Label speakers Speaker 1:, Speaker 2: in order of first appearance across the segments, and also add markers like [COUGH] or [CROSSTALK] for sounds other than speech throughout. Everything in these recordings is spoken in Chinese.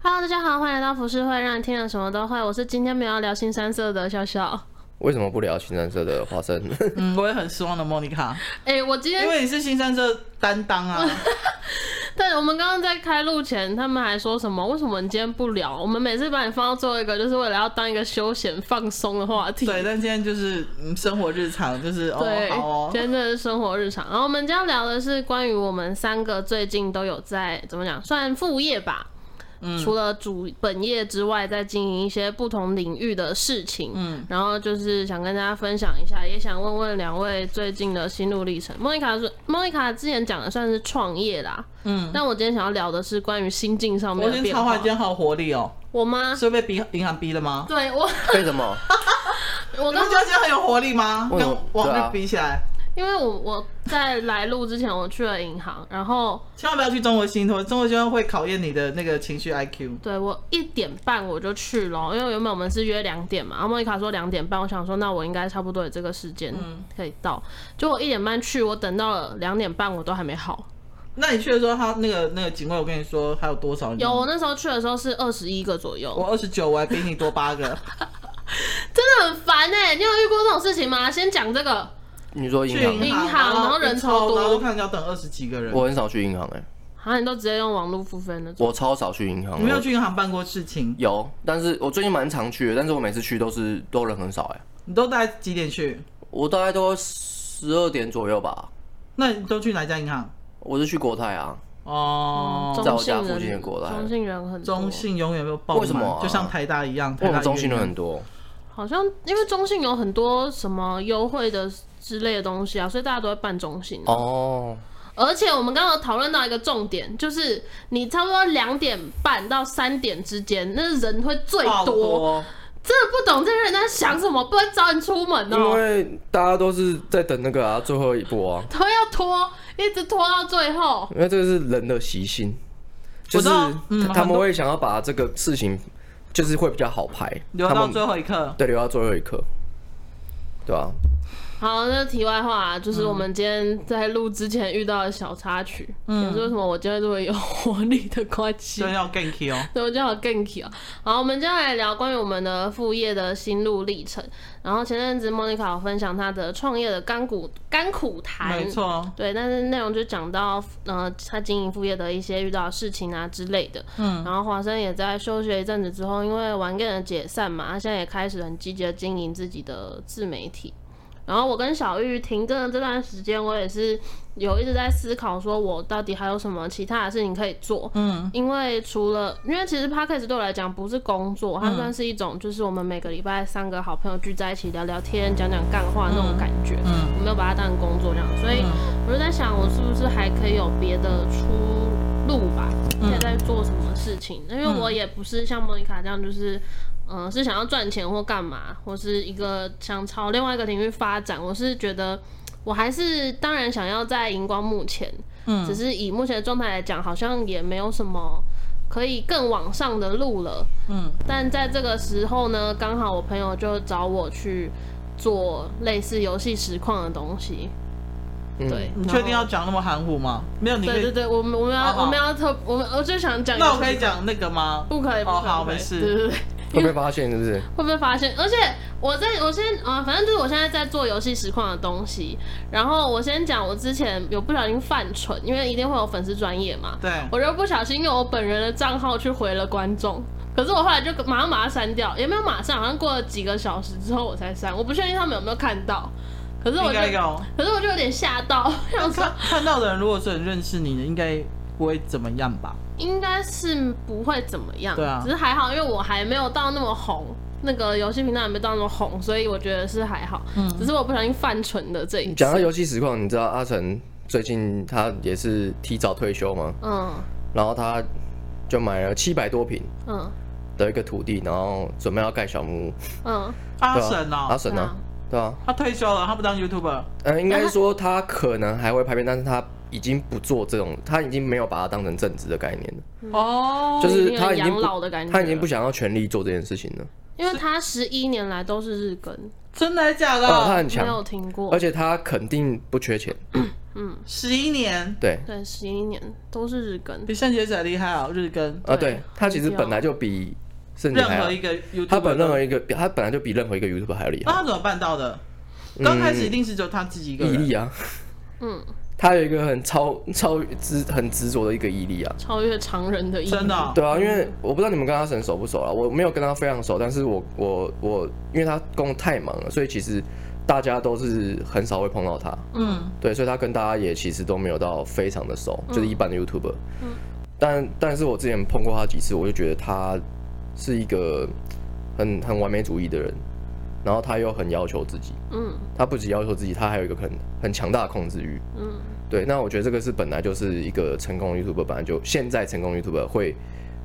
Speaker 1: Hello，大家好，欢迎来到浮世会，让你听了什么都会。我是今天没有要聊新三色的笑笑。
Speaker 2: 为什么不聊新三色的花生？[LAUGHS]
Speaker 3: 嗯，我也很失望的莫妮卡。
Speaker 1: 哎、欸，我今天
Speaker 3: 因为你是新三色担当啊。[LAUGHS]
Speaker 1: 对，我们刚刚在开录前，他们还说什么？为什么你今天不聊？我们每次把你放到最后一个，就是为了要当一个休闲放松的话题。
Speaker 3: 对，但今天就是生活日常，就是
Speaker 1: 对
Speaker 3: 哦，好哦，
Speaker 1: 今天真的是生活日常。然后我们将要聊的是关于我们三个最近都有在怎么讲，算副业吧。嗯、除了主本业之外，在经营一些不同领域的事情。嗯，然后就是想跟大家分享一下，也想问问两位最近的心路历程。莫妮卡说，莫妮卡之前讲的算是创业啦。嗯，但我今天想要聊的是关于心境上面的变化。
Speaker 3: 我今天超话，今天好有活力哦。
Speaker 1: 我吗？
Speaker 3: 是被逼银行逼的吗？
Speaker 1: 对我。
Speaker 2: 为什么？[LAUGHS]
Speaker 3: 我刚刚今天很有活力吗？跟往日比起来。
Speaker 1: 因为我我在来录之前，我去了银行，然后
Speaker 3: 千万不要去中国信托，中国信托会考验你的那个情绪 IQ。
Speaker 1: 对，我一点半我就去了，因为原本我们是约两点嘛，然后莫妮卡说两点半，我想说那我应该差不多有这个时间可以到，就、嗯、我一点半去，我等到了两点半，我都还没好。
Speaker 3: 那你去的时候，他那个那个警卫，我跟你说还有多少人？
Speaker 1: 有，我那时候去的时候是二十一个左右。
Speaker 3: 我二十九，我还比你多八个，[LAUGHS]
Speaker 1: 真的很烦哎、欸！你有遇过这种事情吗？先讲这个。
Speaker 2: 你说银行，
Speaker 1: 银行，然后人超多，
Speaker 3: 我看要等二十几个人。
Speaker 2: 我很少去银行哎、欸，
Speaker 1: 好像你都直接用网络付费那种。
Speaker 2: 我超少去银行。
Speaker 3: 你没有去银行办过事情？
Speaker 2: 有，但是我最近蛮常去的，但是我每次去都是都人很少哎、欸。
Speaker 3: 你都大概几点去？
Speaker 2: 我大概都十二点左右吧。
Speaker 3: 那你都去哪家银行？
Speaker 2: 我是去国泰啊。
Speaker 3: 哦、
Speaker 1: 嗯，
Speaker 2: 在我家附近的国泰。
Speaker 1: 中信人很多。
Speaker 3: 中信永远都爆满。
Speaker 2: 为什么、啊？
Speaker 3: 就像台大一样，
Speaker 2: 台大中信人很多。
Speaker 1: 好像因为中信有很多什么优惠的。之类的东西啊，所以大家都会办中心
Speaker 2: 哦。
Speaker 1: 而且我们刚刚讨论到一个重点，就是你差不多两点半到三点之间，那人会最多。真的不懂这些人在想什么，不会找你出门哦。
Speaker 2: 因为大家都是在等那个啊，最后一波啊，
Speaker 1: 都要拖，一直拖到最后。
Speaker 2: 因为这个是人的习性，就是他们会想要把这个事情，就是会比较好排，
Speaker 3: 留到最后一刻。
Speaker 2: 对，留到最后一刻，对吧？
Speaker 1: 好，那题外话、啊、就是我们今天在录之前遇到的小插曲，嗯，也是为什么我今天这么有活力的关系，
Speaker 3: 真要 ganky 哦，
Speaker 1: 对，我就要 ganky 哦。好，我们接下来聊关于我们的副业的心路历程。然后前阵子莫妮卡有分享她的创业的甘苦甘苦谈，
Speaker 3: 没错，
Speaker 1: 对，但是内容就讲到呃，她经营副业的一些遇到的事情啊之类的。嗯，然后华生也在休学一阵子之后，因为玩 game 的解散嘛，他现在也开始很积极的经营自己的自媒体。然后我跟小玉停更的这段时间，我也是有一直在思考，说我到底还有什么其他的事情可以做。嗯，因为除了，因为其实 Podcast 对我来讲不是工作，它算是一种，就是我们每个礼拜三个好朋友聚在一起聊聊天、讲讲干话那种感觉。嗯，我没有把它当成工作这样，所以我就在想，我是不是还可以有别的出路吧？现在在做什么事情？因为我也不是像莫妮卡这样，就是。嗯、呃，是想要赚钱或干嘛，或是一个想朝另外一个领域发展。我是觉得，我还是当然想要在荧光幕前，嗯，只是以目前的状态来讲，好像也没有什么可以更往上的路了，嗯。但在这个时候呢，刚好我朋友就找我去做类似游戏实况的东西。嗯、对，
Speaker 3: 你确定要讲那么含糊吗？没有，你
Speaker 1: 对对对，我们我们要我们要特我们我就想讲，
Speaker 3: 那我可以讲那个吗？
Speaker 1: 不可以，不，
Speaker 3: 好，没事。
Speaker 1: 对对对。
Speaker 2: 会被发现是不是？[LAUGHS]
Speaker 1: 会被发现，而且我在我先啊，反正就是我现在在做游戏实况的东西。然后我先讲，我之前有不小心犯蠢，因为一定会有粉丝专业嘛。
Speaker 3: 对。
Speaker 1: 我就不小心用我本人的账号去回了观众，可是我后来就马上把它删掉，也没有马上，好像过了几个小时之后我才删。我不确定他们有没有看到，可是我就，可是我就有点吓到。
Speaker 3: 看看到的人如果是很认识你的，应该不会怎么样吧？
Speaker 1: 应该是不会怎么样，
Speaker 3: 对啊，
Speaker 1: 只是还好，因为我还没有到那么红，那个游戏频道还没到那么红，所以我觉得是还好。嗯，只是我不小心犯蠢的这一次。
Speaker 2: 讲到游戏实况，你知道阿成最近他也是提早退休吗？嗯，然后他就买了七百多平，嗯，的一个土地，然后准备要盖小木屋。
Speaker 1: 嗯，
Speaker 3: 阿神啊，
Speaker 2: 阿神啊，对啊，
Speaker 3: 他退休了，他不当 YouTuber。
Speaker 2: 嗯，应该说他可能还会拍片，但是他。已经不做这种，他已经没有把它当成正职的概念了。哦，就是他已经养老的感觉，他已经不想要全力做这件事情了。
Speaker 1: 因为他十一年来都是日更，
Speaker 3: 真的还假的？
Speaker 2: 哦，他很强，
Speaker 1: 没有听过。
Speaker 2: 而且他肯定不缺钱。
Speaker 3: 嗯，十一年，
Speaker 2: 对
Speaker 1: 对，十一年都是日更，
Speaker 3: 比圣结子还厉害哦，日更
Speaker 2: 啊，对，他其实本来就比圣
Speaker 3: 任何一个 YouTube，
Speaker 2: 他本任何一个，他本来就比任何一个 YouTube 还要厉害。
Speaker 3: 那他怎么办到的？刚开始一定是只有他自己一个
Speaker 2: 毅力啊，嗯。他有一个很超超执很执着的一个毅力啊，
Speaker 1: 超越常人的毅力。
Speaker 3: 真的、啊？
Speaker 2: 对啊，因为我不知道你们跟阿神熟不熟啊，我没有跟他非常熟，但是我我我，因为他工作太忙了，所以其实大家都是很少会碰到他。嗯，对，所以他跟大家也其实都没有到非常的熟，就是一般的 YouTuber。嗯，但但是我之前碰过他几次，我就觉得他是一个很很完美主义的人，然后他又很要求自己。嗯，他不仅要求自己，他还有一个很很强大的控制欲。嗯，对，那我觉得这个是本来就是一个成功 YouTuber，本来就现在成功 YouTuber 会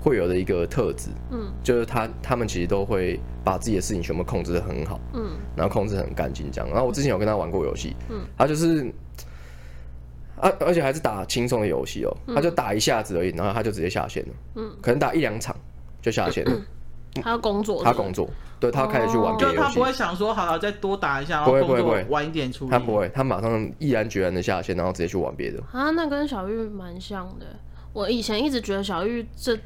Speaker 2: 会有的一个特质。嗯，就是他他们其实都会把自己的事情全部控制的很好。嗯，然后控制很干净这样。然后我之前有跟他玩过游戏。嗯，他就是，啊，而且还是打轻松的游戏哦，他就打一下子而已，然后他就直接下线了。嗯，可能打一两场就下线了。
Speaker 1: 他要工作，
Speaker 2: 他工作。对，他开始去玩别的游戏，
Speaker 3: 就他不会想说，好了，再多打一下，不会不会不会晚一点出。
Speaker 2: 他不会，他马上毅然决然的下线，然后直接去玩别的。
Speaker 1: 啊，那跟小玉蛮像的。我以前一直觉得小玉这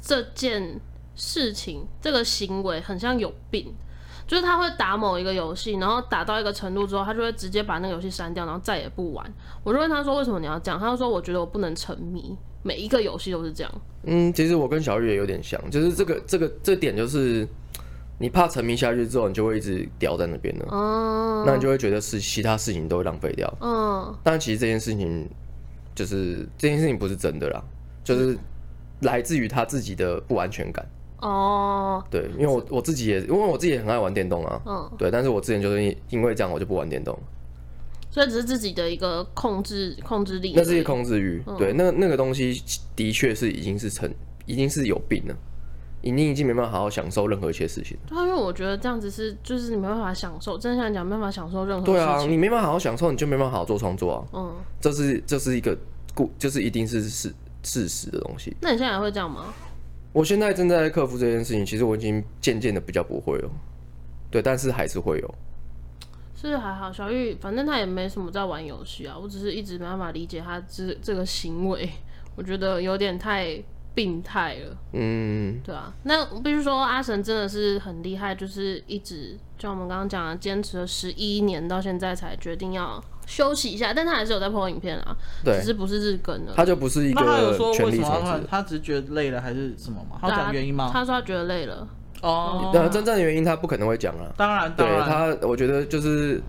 Speaker 1: 这件事情，这个行为很像有病，就是他会打某一个游戏，然后打到一个程度之后，他就会直接把那个游戏删掉，然后再也不玩。我就问他说，为什么你要这样？他就说，我觉得我不能沉迷，每一个游戏都是这样。
Speaker 2: 嗯，其实我跟小玉也有点像，就是这个这个这点就是。你怕沉迷下去之后，你就会一直掉在那边了。哦，那你就会觉得是其他事情都会浪费掉。嗯，但其实这件事情就是这件事情不是真的啦，就是来自于他自己的不安全感。哦，对，因为我我自己也因为我自己也很爱玩电动啊。嗯，对，但是我之前就是因为这样，我就不玩电动。
Speaker 1: 所以只是自己的一个控制控制力，
Speaker 2: 那是一个控制欲。嗯、对，那那个东西的确是已经是成，已经是有病了。你已经没办法好好享受任何一些事情。
Speaker 1: 对啊，因为我觉得这样子是，就是你没办法享受。真的想讲，没办法享受任何事情。
Speaker 2: 对啊，你没办法好好享受，你就没办法好好做创作啊。嗯，这是这是一个故，就是一定是事事实的东西。
Speaker 1: 那你现在还会这样吗？
Speaker 2: 我现在正在克服这件事情，其实我已经渐渐的比较不会了。对，但是还是会有。
Speaker 1: 是还好，小玉反正他也没什么在玩游戏啊。我只是一直没办法理解他这这个行为，我觉得有点太。病态了，嗯，对啊，那必须说阿神真的是很厉害，就是一直像我们刚刚讲的，坚持了十一年，到现在才决定要休息一下，但他还是有在 po 影片啊，对，只是不是日更了。
Speaker 2: 他就不是一个全力，那他有说为什么
Speaker 3: 他，他只是觉得累了还是什么吗？他讲原因吗？
Speaker 1: 他说他觉得累了。
Speaker 2: 哦，那真正的原因他不可能会讲啊。
Speaker 3: 当然，当然，
Speaker 2: 他我觉得就是，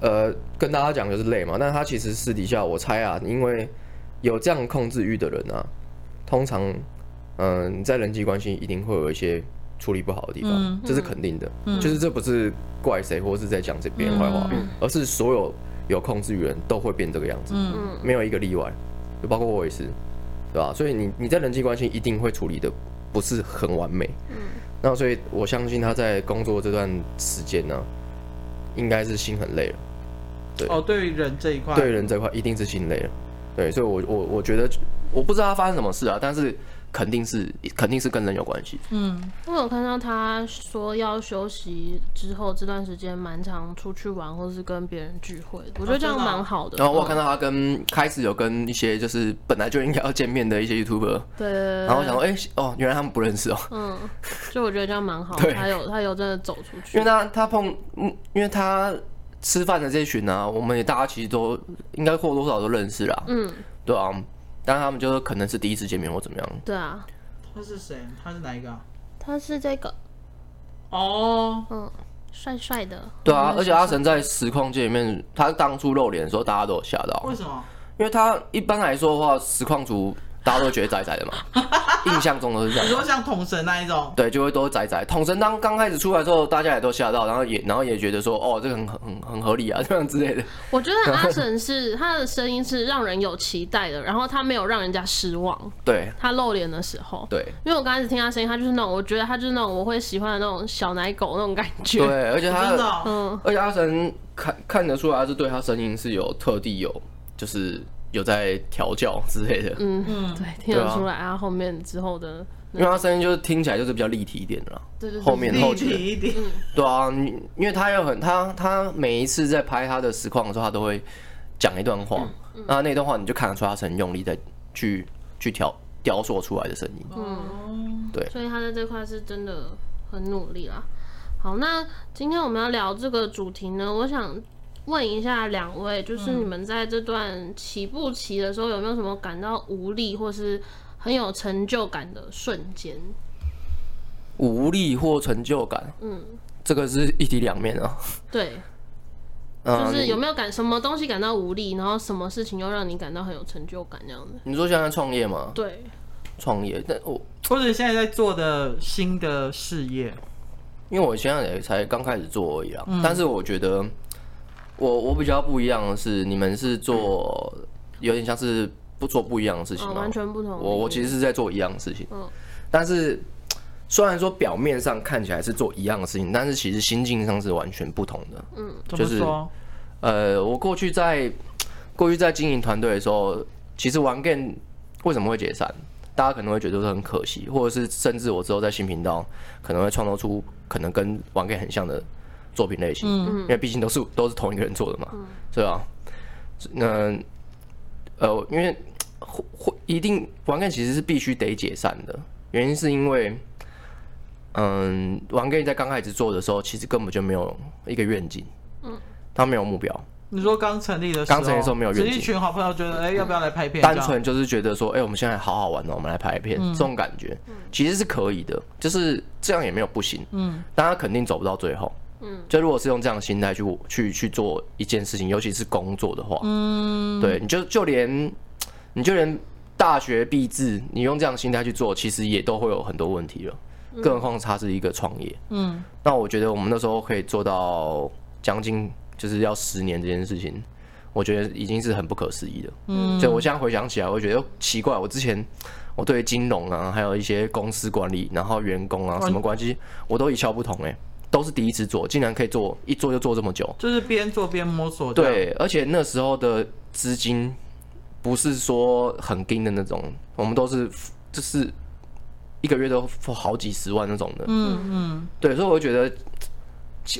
Speaker 2: 呃，跟大家讲就是累嘛，但他其实私底下我猜啊，因为有这样控制欲的人啊。通常，嗯，在人际关系一定会有一些处理不好的地方，嗯、这是肯定的。嗯、就是这不是怪谁，或是在讲这别人坏话，嗯、而是所有有控制欲人都会变这个样子，嗯、没有一个例外，就包括我也是，对吧？所以你你在人际关系一定会处理的不是很完美，嗯，那所以我相信他在工作这段时间呢、啊，应该是心很累了，对。
Speaker 3: 哦，对于人这一
Speaker 2: 块，对人这块一定是心累了，对，所以我我我觉得。我不知道他发生什么事啊，但是肯定是肯定是跟人有关系。
Speaker 1: 嗯，我有看到他说要休息之后这段时间蛮常出去玩，或是跟别人聚会，我觉得这样蛮好的。
Speaker 2: 然后我有看到他跟开始有跟一些就是本来就应该要见面的一些 YouTuber，
Speaker 1: 对，
Speaker 2: 然后我想说，哎、欸，哦，原来他们不认识哦。
Speaker 1: 嗯，就我觉得这样蛮好的。对，他有他有真的走出去，
Speaker 2: 因为他他碰，嗯，因为他吃饭的这群呢、啊，我们也大家其实都应该或多或少都认识啦。嗯，对啊。但他们就可能是第一次见面或怎么样？
Speaker 1: 对啊，
Speaker 3: 他是谁？他是哪一个？
Speaker 1: 他是这个。
Speaker 3: 哦，
Speaker 1: 嗯，帅帅的。
Speaker 2: 对啊，而且阿神在实况界里面，他当初露脸的时候，大家都有吓到。
Speaker 3: 为什么？
Speaker 2: 因为他一般来说的话，实况组。大家都觉得宅宅的嘛，[LAUGHS] 印象中都是这样。
Speaker 3: 你说像桶神那一种，
Speaker 2: 对，就会都是宅宅。统神当刚开始出来之后，大家也都吓到，然后也然后也觉得说，哦，这个很很很合理啊，这样之类的。
Speaker 1: 我觉得阿神是他的声音是让人有期待的，然后他没有让人家失望。
Speaker 2: 对，
Speaker 1: 他露脸的时候，
Speaker 2: 对，
Speaker 1: 因为我刚开始听他声音，他就是那种我觉得他就是那种我会喜欢的那种小奶狗那种感觉。
Speaker 2: 对，而且他，真的哦、嗯，而且阿神看看得出来，是对他声音是有特地有就是。有在调教之类的，
Speaker 1: 嗯嗯，对，听得出来啊。后面之后的，
Speaker 2: 因为他声音就是听起来就是比较立体一点的啦，
Speaker 1: 对对，
Speaker 2: 后面后期
Speaker 3: 立体一点，
Speaker 2: 对啊，因为他又很他他每一次在拍他的实况的时候，他都会讲一段话，嗯。嗯、那那段话你就看得出他是很用力在去去调雕塑出来的声音。
Speaker 1: 嗯，
Speaker 2: 对，
Speaker 1: 所以他在这块是真的很努力啦。好，那今天我们要聊这个主题呢，我想问一下两位，就是你们在这段起步期的时候，有没有什么感到无力或是很有成就感的瞬间？
Speaker 2: 无力或成就感，
Speaker 1: 嗯，
Speaker 2: 这个是一体两面啊。
Speaker 1: 对，[LAUGHS] 就是有没有感什么东西感到无力，然后什么事情又让你感到很有成就感这样子？
Speaker 2: 你说现在创业吗？
Speaker 1: 对，
Speaker 2: 创业，但我
Speaker 3: 或者现在在做的新的事业，
Speaker 2: 因为我现在也才刚开始做而已啊。嗯、但是我觉得我我比较不一样的是，你们是做有点像是不做不一样的事情，哦，
Speaker 1: 完全不同。
Speaker 2: 我我其实是在做一样的事情，
Speaker 1: 嗯，
Speaker 2: 但是。虽然说表面上看起来是做一样的事情，但是其实心境上是完全不同的。
Speaker 1: 嗯，
Speaker 2: 就是呃，我过去在过去在经营团队的时候，其实玩 game 为什么会解散？大家可能会觉得是很可惜，或者是甚至我之后在新频道可能会创造出可能跟玩 game 很像的作品类型。嗯，因为毕竟都是都是同一个人做的嘛，对吧？那呃，因为会会一定玩 game 其实是必须得解散的，原因是因为。嗯，玩 game 在刚开始做的时候，其实根本就没有一个愿景，嗯，他没有目标。
Speaker 3: 你说刚成立的时候，
Speaker 2: 刚成立的时候没有愿景，
Speaker 3: 一群好朋友觉得，哎、欸，要不要来拍片？
Speaker 2: 单纯就是觉得说，哎、欸，我们现在好好玩哦，我们来拍片，嗯、这种感觉。其实是可以的，就是这样也没有不行，嗯，但他肯定走不到最后，嗯，就如果是用这样的心态去去去做一件事情，尤其是工作的话，嗯，对，你就就连你就连大学毕制，你用这样的心态去做，其实也都会有很多问题了。更何况他是一个创业，嗯，那我觉得我们那时候可以做到将近就是要十年这件事情，我觉得已经是很不可思议的，嗯，所以我现在回想起来，我觉得奇怪，我之前我对金融啊，还有一些公司管理，然后员工啊什么关系，我都一窍不通哎，都是第一次做，竟然可以做一做就做这么久，
Speaker 3: 就是边做边摸索，
Speaker 2: 对，而且那时候的资金不是说很紧的那种，我们都是就是。一个月都付好几十万那种的，嗯嗯，对，所以我觉得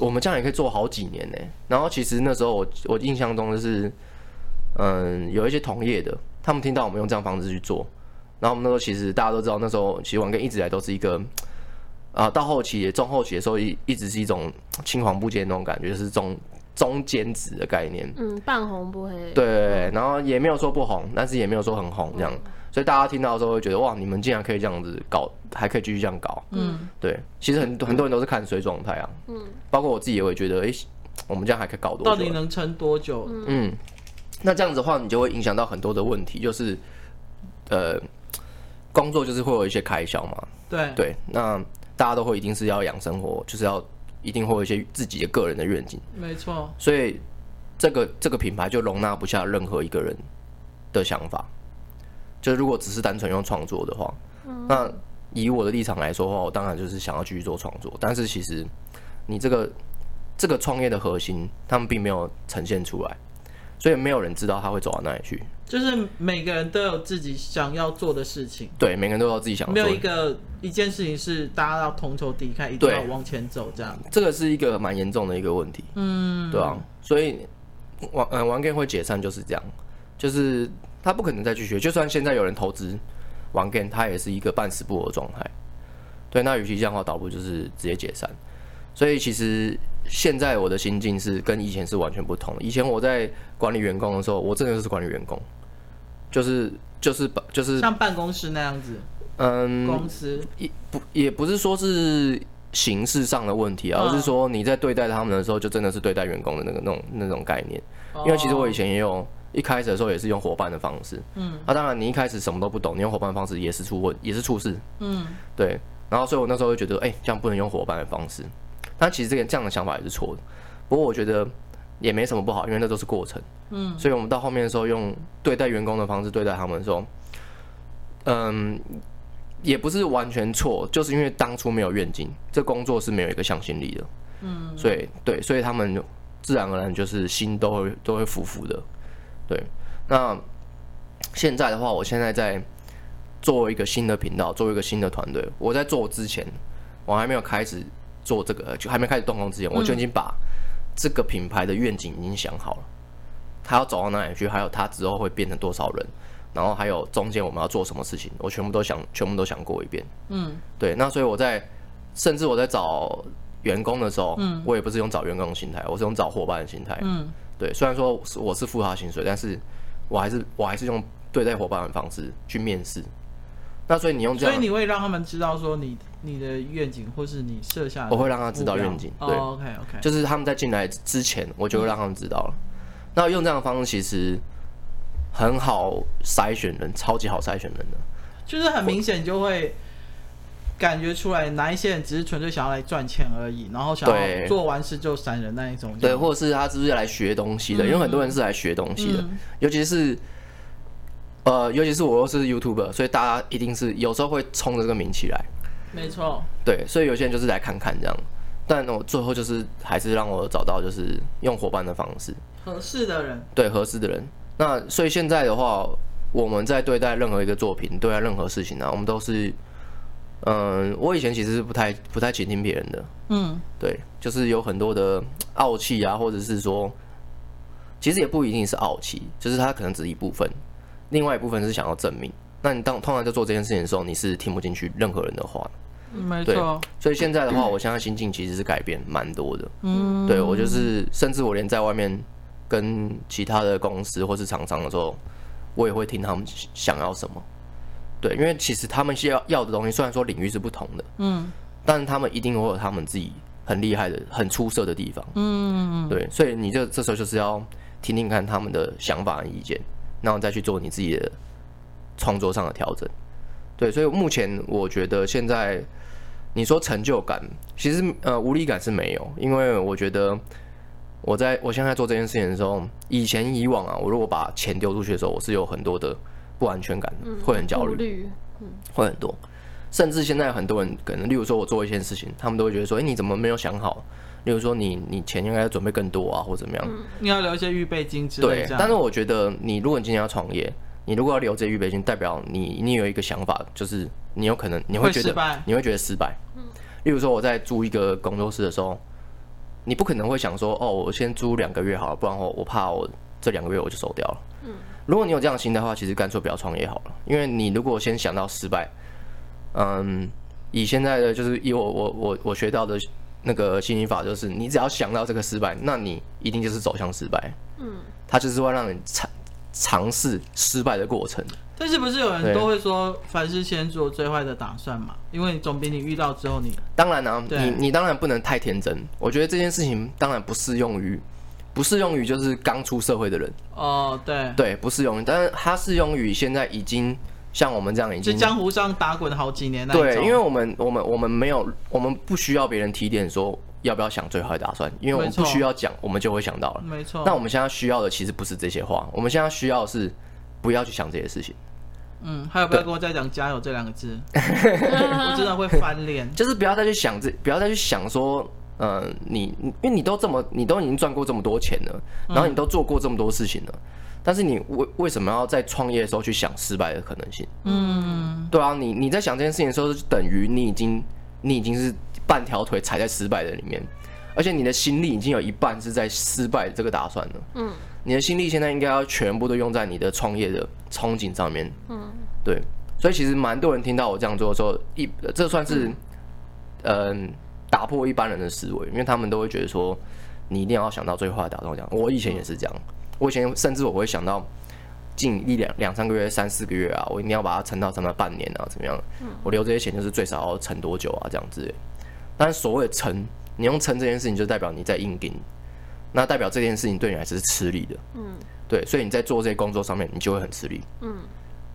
Speaker 2: 我们这样也可以做好几年呢。然后其实那时候我我印象中就是，嗯，有一些同业的，他们听到我们用这样方式去做，然后我们那时候其实大家都知道，那时候其实玩 game 一直以来都是一个，啊，到后期中后期的时候一一直是一种青黄不接那种感觉，就是中中间值的概念，
Speaker 1: 嗯，半红不黑，
Speaker 2: 对，然后也没有说不红，但是也没有说很红这样。所以大家听到的时候会觉得哇，你们竟然可以这样子搞，还可以继续这样搞。嗯，对，其实很很多人都是看水状态啊。嗯，包括我自己也会觉得，哎、欸，我们这样还可以搞多久？
Speaker 3: 到底能撑多久？
Speaker 2: 嗯，那这样子的话，你就会影响到很多的问题，就是呃，工作就是会有一些开销嘛。
Speaker 3: 对
Speaker 2: 对，那大家都会一定是要养生活，就是要一定会有一些自己的个人的愿景。
Speaker 3: 没错。
Speaker 2: 所以这个这个品牌就容纳不下任何一个人的想法。就如果只是单纯用创作的话，嗯、那以我的立场来说的话，我当然就是想要继续做创作。但是其实你这个这个创业的核心，他们并没有呈现出来，所以没有人知道他会走到哪里去。
Speaker 3: 就是每个人都有自己想要做的事情，
Speaker 2: 对，每个人都有自己想要做的。
Speaker 3: 没有一个一件事情是大家要同仇敌忾，一定要往前走这样。
Speaker 2: 这个是一个蛮严重的一个问题，嗯，对啊。所以玩嗯玩 game 会解散就是这样，就是。他不可能再去学，就算现在有人投资玩 game，他也是一个半死不活的状态。对，那与其这样的话，倒不如就是直接解散。所以其实现在我的心境是跟以前是完全不同的。以前我在管理员工的时候，我真的就是管理员工，就是就是把就是
Speaker 3: 像办公室那样子。嗯，公司
Speaker 2: 也不也不是说是形式上的问题，而是说你在对待他们的时候，就真的是对待员工的那个那种那种概念。因为其实我以前也有。一开始的时候也是用伙伴的方式，嗯，那、啊、当然你一开始什么都不懂，你用伙伴的方式也是出问，也是出事，嗯，对。然后所以我那时候就觉得，哎、欸，这样不能用伙伴的方式。但其实这个这样的想法也是错的。不过我觉得也没什么不好，因为那都是过程，嗯。所以我们到后面的时候用对待员工的方式对待他们的时候，嗯，也不是完全错，就是因为当初没有愿景，这工作是没有一个向心力的，嗯。所以对，所以他们自然而然就是心都会都会浮浮的。对，那现在的话，我现在在做一个新的频道，做一个新的团队。我在做之前，我还没有开始做这个，就还没开始动工之前，我就已经把这个品牌的愿景已经想好了。他要走到哪里去，还有他之后会变成多少人，然后还有中间我们要做什么事情，我全部都想，全部都想过一遍。嗯，对。那所以我在，甚至我在找员工的时候，嗯，我也不是用找员工的心态，我是用找伙伴的心态。嗯，对。虽然说我是付他薪水，但是我还是我还是用对待伙伴的方式去面试。那所以你用这样，
Speaker 3: 所以你会让他们知道说你你的愿景，或是你设下的，
Speaker 2: 我会让他知道愿景。对
Speaker 3: ，oh，OK OK，
Speaker 2: 就是他们在进来之前，我就会让他们知道了。嗯、那用这样的方式其实很好筛选人，超级好筛选人的，
Speaker 3: 就是很明显就会感觉出来哪一些人只是纯粹想要来赚钱而已，然后想要做完事就闪人那一种。
Speaker 2: 对，或者是他是不是来学东西的？嗯、因为很多人是来学东西的，嗯、尤其是。呃，尤其是我又是 YouTuber，所以大家一定是有时候会冲着这个名气来。
Speaker 3: 没错。
Speaker 2: 对，所以有些人就是来看看这样，但我最后就是还是让我找到就是用伙伴的方式，
Speaker 3: 合适的人。
Speaker 2: 对，合适的人。那所以现在的话，我们在对待任何一个作品，对待任何事情呢、啊，我们都是，嗯、呃，我以前其实是不太不太倾听别人的。嗯。对，就是有很多的傲气啊，或者是说，其实也不一定是傲气，就是他可能只是一部分。另外一部分是想要证明，那你当通常在做这件事情的时候，你是听不进去任何人的
Speaker 3: 话。没
Speaker 2: 错。所以现在的话，我现在心境其实是改变蛮多的。嗯。对，我就是，甚至我连在外面跟其他的公司或是厂商的时候，我也会听他们想要什么。对，因为其实他们需要要的东西，虽然说领域是不同的，嗯，但是他们一定会有他们自己很厉害的、很出色的地方。嗯。对，所以你就这时候就是要听听看他们的想法和意见。然后再去做你自己的创作上的调整，对，所以目前我觉得现在你说成就感，其实呃无力感是没有，因为我觉得我在我现在做这件事情的时候，以前以往啊，我如果把钱丢出去的时候，我是有很多的不安全感，会很焦虑，会很多，甚至现在很多人可能，例如说我做一件事情，他们都会觉得说，哎，你怎么没有想好？例如说你，你你钱应该要准备更多啊，或怎么样？嗯、
Speaker 3: 你要留一些预备金之类的。对，
Speaker 2: 但是我觉得，你如果你今天要创业，你如果要留这些预备金，代表你你有一个想法，就是你有可能你会觉得你会觉得失败。嗯。例如说，我在租一个工作室的时候，你不可能会想说，哦，我先租两个月好了，不然我我怕我这两个月我就走掉了。嗯。如果你有这样的心态的话，其实干脆不要创业好了，因为你如果先想到失败，嗯，以现在的就是以我我我我学到的。那个吸引法就是，你只要想到这个失败，那你一定就是走向失败。嗯，它就是会让你尝尝试失败的过程。
Speaker 3: 但是不是有人都会说，凡事先做最坏的打算嘛？因为总比你遇到之后你……
Speaker 2: 当然啊，你你当然不能太天真。我觉得这件事情当然不适用于，不适用于就是刚出社会的人。
Speaker 3: 哦，对
Speaker 2: 对，不适用于，但是它适用于现在已经。像我们这样已经
Speaker 3: 在江湖上打滚好几年，
Speaker 2: 对，因为我们我们我们没有，我们不需要别人提点说要不要想最坏的打算，因为我们不需要讲，我们就会想到了。
Speaker 3: 没错。
Speaker 2: 那我们现在需要的其实不是这些话，我们现在需要的是不要去想这些事情。
Speaker 3: 嗯，还有不要跟我再讲加油这两个字，[LAUGHS] 我真的会翻脸。
Speaker 2: 就是不要再去想这，不要再去想说，呃，你因为你都这么，你都已经赚过这么多钱了，然后你都做过这么多事情了。但是你为为什么要在创业的时候去想失败的可能性？嗯，对啊，你你在想这件事情的时候，就等于你已经你已经是半条腿踩在失败的里面，而且你的心力已经有一半是在失败这个打算了。嗯，你的心力现在应该要全部都用在你的创业的憧憬上面。嗯，对，所以其实蛮多人听到我这样做的时候，一这算是嗯打破一般人的思维，因为他们都会觉得说你一定要想到最坏的打算。这样，我以前也是这样。我以前甚至我会想到近一两两三个月、三四个月啊，我一定要把它撑到什么半年啊，怎么样？我留这些钱就是最少要撑多久啊，这样子。但是所谓的撑，你用撑这件事情，就代表你在硬顶，那代表这件事情对你来说是吃力的。嗯，对，所以你在做这些工作上面，你就会很吃力。嗯，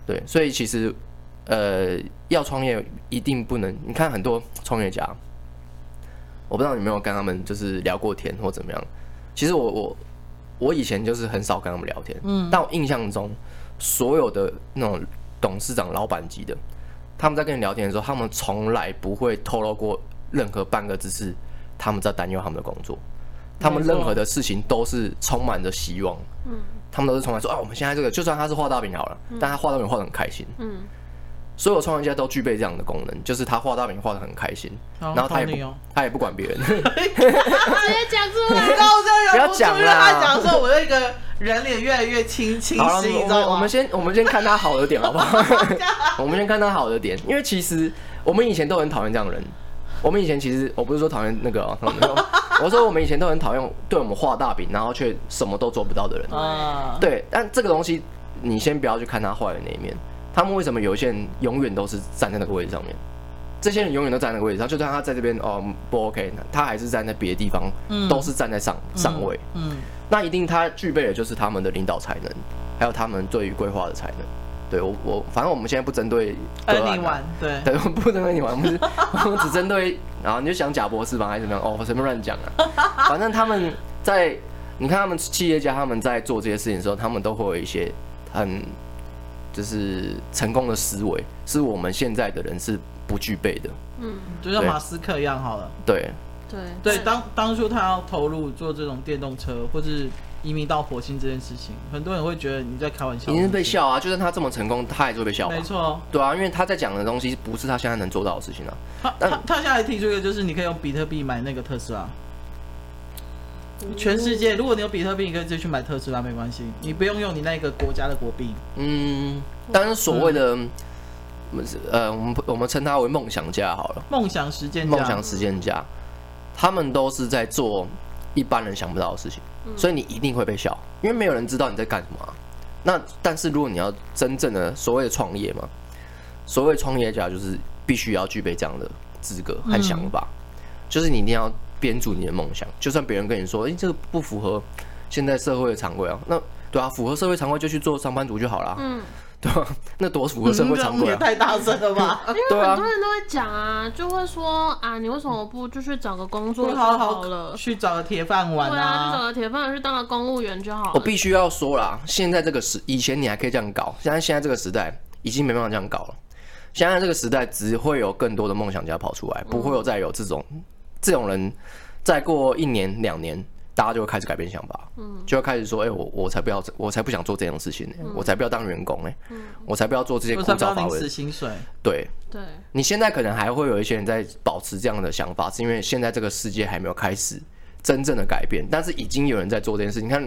Speaker 2: 对，所以其实呃，要创业一定不能，你看很多创业家，我不知道你有没有跟他们就是聊过天或怎么样。其实我我。我以前就是很少跟他们聊天，嗯，但我印象中，所有的那种董事长、老板级的，他们在跟你聊天的时候，他们从来不会透露过任何半个字是他们在担忧他们的工作，他们任何的事情都是充满着希望，嗯，他们都是充满说啊，我们现在这个就算他是画大饼好了，但他画大饼画得很开心，嗯。所有创业家都具备这样的功能，就是他画大饼画的很开心，然后他也不他也不管别人。别
Speaker 3: 讲出来，不要讲了。他讲的时候，我有一个人脸越来越清清晰，
Speaker 2: 好
Speaker 3: 你知道吗？
Speaker 2: 我们先我们先看他好的点好不好？我们先看他好的 [LAUGHS] [LAUGHS] 点，因为其实我们以前都很讨厌这样的人。我们以前其实我不是说讨厌那个、喔，[LAUGHS] 我说我们以前都很讨厌对我们画大饼，然后却什么都做不到的人。啊，对，但这个东西你先不要去看他坏的那一面。他们为什么有些人永远都是站在那个位置上面？这些人永远都站在那个位置上，就算他在这边哦不 OK，他还是站在别的地方，都是站在上上位。嗯，那一定他具备的就是他们的领导才能，还有他们对于规划的才能。对我我反正我们现在不针对
Speaker 3: 跟你玩，对
Speaker 2: 对，不针对你玩，不是 [LAUGHS] 我们只针对，然后你就想贾博士吧，还是怎么样？哦，我随便乱讲啊。[LAUGHS] 反正他们在你看他们企业家他们在做这些事情的时候，他们都会有一些很就是成功的思维，是我们现在的人是不具备的。
Speaker 3: 嗯，就像马斯克一样好了。
Speaker 2: 对
Speaker 1: 对
Speaker 3: 对，当当初他要投入做这种电动车，或是。移民到火星这件事情，很多人会觉得你在开玩笑。
Speaker 2: 你是被笑啊！就算他这么成功，他也是会被笑。
Speaker 3: 没错。
Speaker 2: 对啊，因为他在讲的东西不是他现在能做到的事情啊。
Speaker 3: 他他他现在提出一个，就是你可以用比特币买那个特斯拉。全世界，如果你有比特币，你可以直接去买特斯拉，没关系，你不用用你那个国家的国币。
Speaker 2: 嗯，但是所谓的，呃，我们我们称他为梦想家好了。
Speaker 3: 梦想实践家。
Speaker 2: 梦想实践家，他们都是在做一般人想不到的事情。所以你一定会被笑，因为没有人知道你在干什么啊。那但是如果你要真正的所谓的创业嘛，所谓创业家就是必须要具备这样的资格和想法，就是你一定要编组你的梦想，就算别人跟你说，诶，这个不符合现在社会的常规啊，那对啊，符合社会常规就去做上班族就好了。嗯。对吧？那多符合社会常规、啊嗯、
Speaker 3: 也太大声了吧？[LAUGHS]
Speaker 1: 因为很多人都会讲啊，就会说啊，你为什么不就去找个工作就好了？好好
Speaker 3: 去找个铁饭碗啊！对啊，
Speaker 1: 去找个铁饭碗，去当个公务员就好了。
Speaker 2: 我必须要说啦，现在这个时，以前你还可以这样搞，现在现在这个时代已经没办法这样搞了。现在这个时代只会有更多的梦想家跑出来，不会有再有这种、嗯、这种人，再过一年两年。大家就会开始改变想法，嗯，就会开始说，哎、欸，我我才不要，我才不想做这种事情呢、欸，嗯、我才不要当员工呢、欸，嗯，我才不要做这些枯燥乏味的
Speaker 3: 薪水。
Speaker 2: 对
Speaker 1: 对，
Speaker 2: 你现在可能还会有一些人在保持这样的想法，是因为现在这个世界还没有开始真正的改变，但是已经有人在做这件事。你看，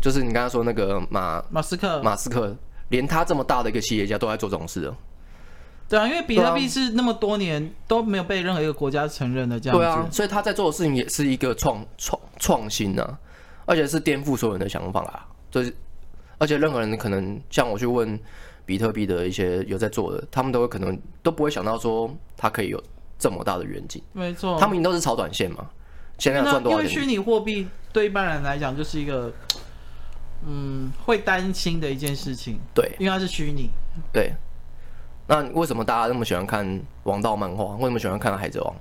Speaker 2: 就是你刚刚说那个马
Speaker 3: 马斯克，
Speaker 2: 马斯克连他这么大的一个企业家都在做这种事了。
Speaker 3: 对啊，因为比特币是那么多年都没有被任何一个国家承认的这样子，
Speaker 2: 对啊，所以他在做的事情也是一个创创创新呢、啊。而且是颠覆所有人的想法啦，就是，而且任何人可能像我去问比特币的一些有在做的，他们都会可能都不会想到说他可以有这么大的远景。
Speaker 3: 没错，
Speaker 2: 他们都是炒短线嘛，现在要赚多少钱？
Speaker 3: 因为虚拟货币对一般人来讲就是一个，嗯，会担心的一件事情。
Speaker 2: 对，
Speaker 3: 因为它是虚拟。
Speaker 2: 对。那为什么大家那么喜欢看王道漫画？为什么喜欢看海贼王？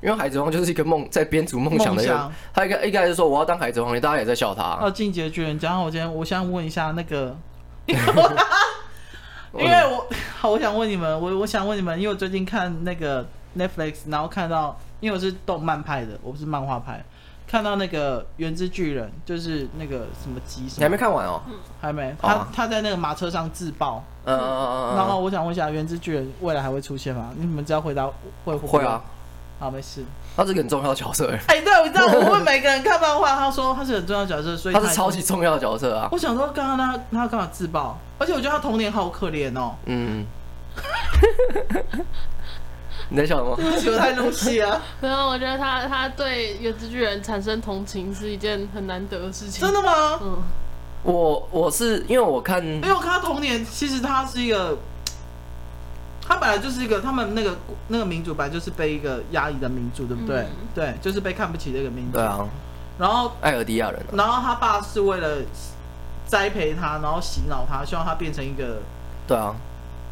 Speaker 2: 因为海贼王就是一个梦，在编组梦想的人。他一个一开始说我要当海贼王，大家也在笑他、啊。哦，
Speaker 3: 进击的巨人，然后我今天我想问一下那个，[LAUGHS] 因为我好，我想问你们，我我想问你们，因为我最近看那个 Netflix，然后看到，因为我是动漫派的，我不是漫画派，看到那个原之巨人，就是那个什么吉，
Speaker 2: 你还没看完哦？
Speaker 3: 还没，他、哦、他在那个马车上自爆。嗯嗯嗯嗯。然后我想问一下，原之巨人未来还会出现吗？你们只要回答会不会？
Speaker 2: 会啊。
Speaker 3: 好，没事。
Speaker 2: 他是个很重要的角色哎。
Speaker 3: 哎，对，我知道。我问每个人看漫画，他说他是很重要的角色，所以
Speaker 2: 他是超级重要的角色啊。
Speaker 3: 我想说，刚刚他他干嘛自爆？而且我觉得他童年好可怜哦。嗯。[LAUGHS]
Speaker 2: 你在笑什么？
Speaker 3: 对不起，我太入戏啊。
Speaker 1: 没有，我觉得他他对原子巨人产生同情是一件很难得的事情。
Speaker 3: 真的吗？嗯。
Speaker 2: 我我是因为我看，因
Speaker 3: 为我看他童年，其实他是一个。他本来就是一个，他们那个那个民族本来就是被一个压抑的民族，对不对？嗯、对，就是被看不起的一个民族。
Speaker 2: 对啊。
Speaker 3: 然后
Speaker 2: 艾尔迪亚人、啊。
Speaker 3: 然后他爸是为了栽培他，然后洗脑他，希望他变成一个。
Speaker 2: 对啊。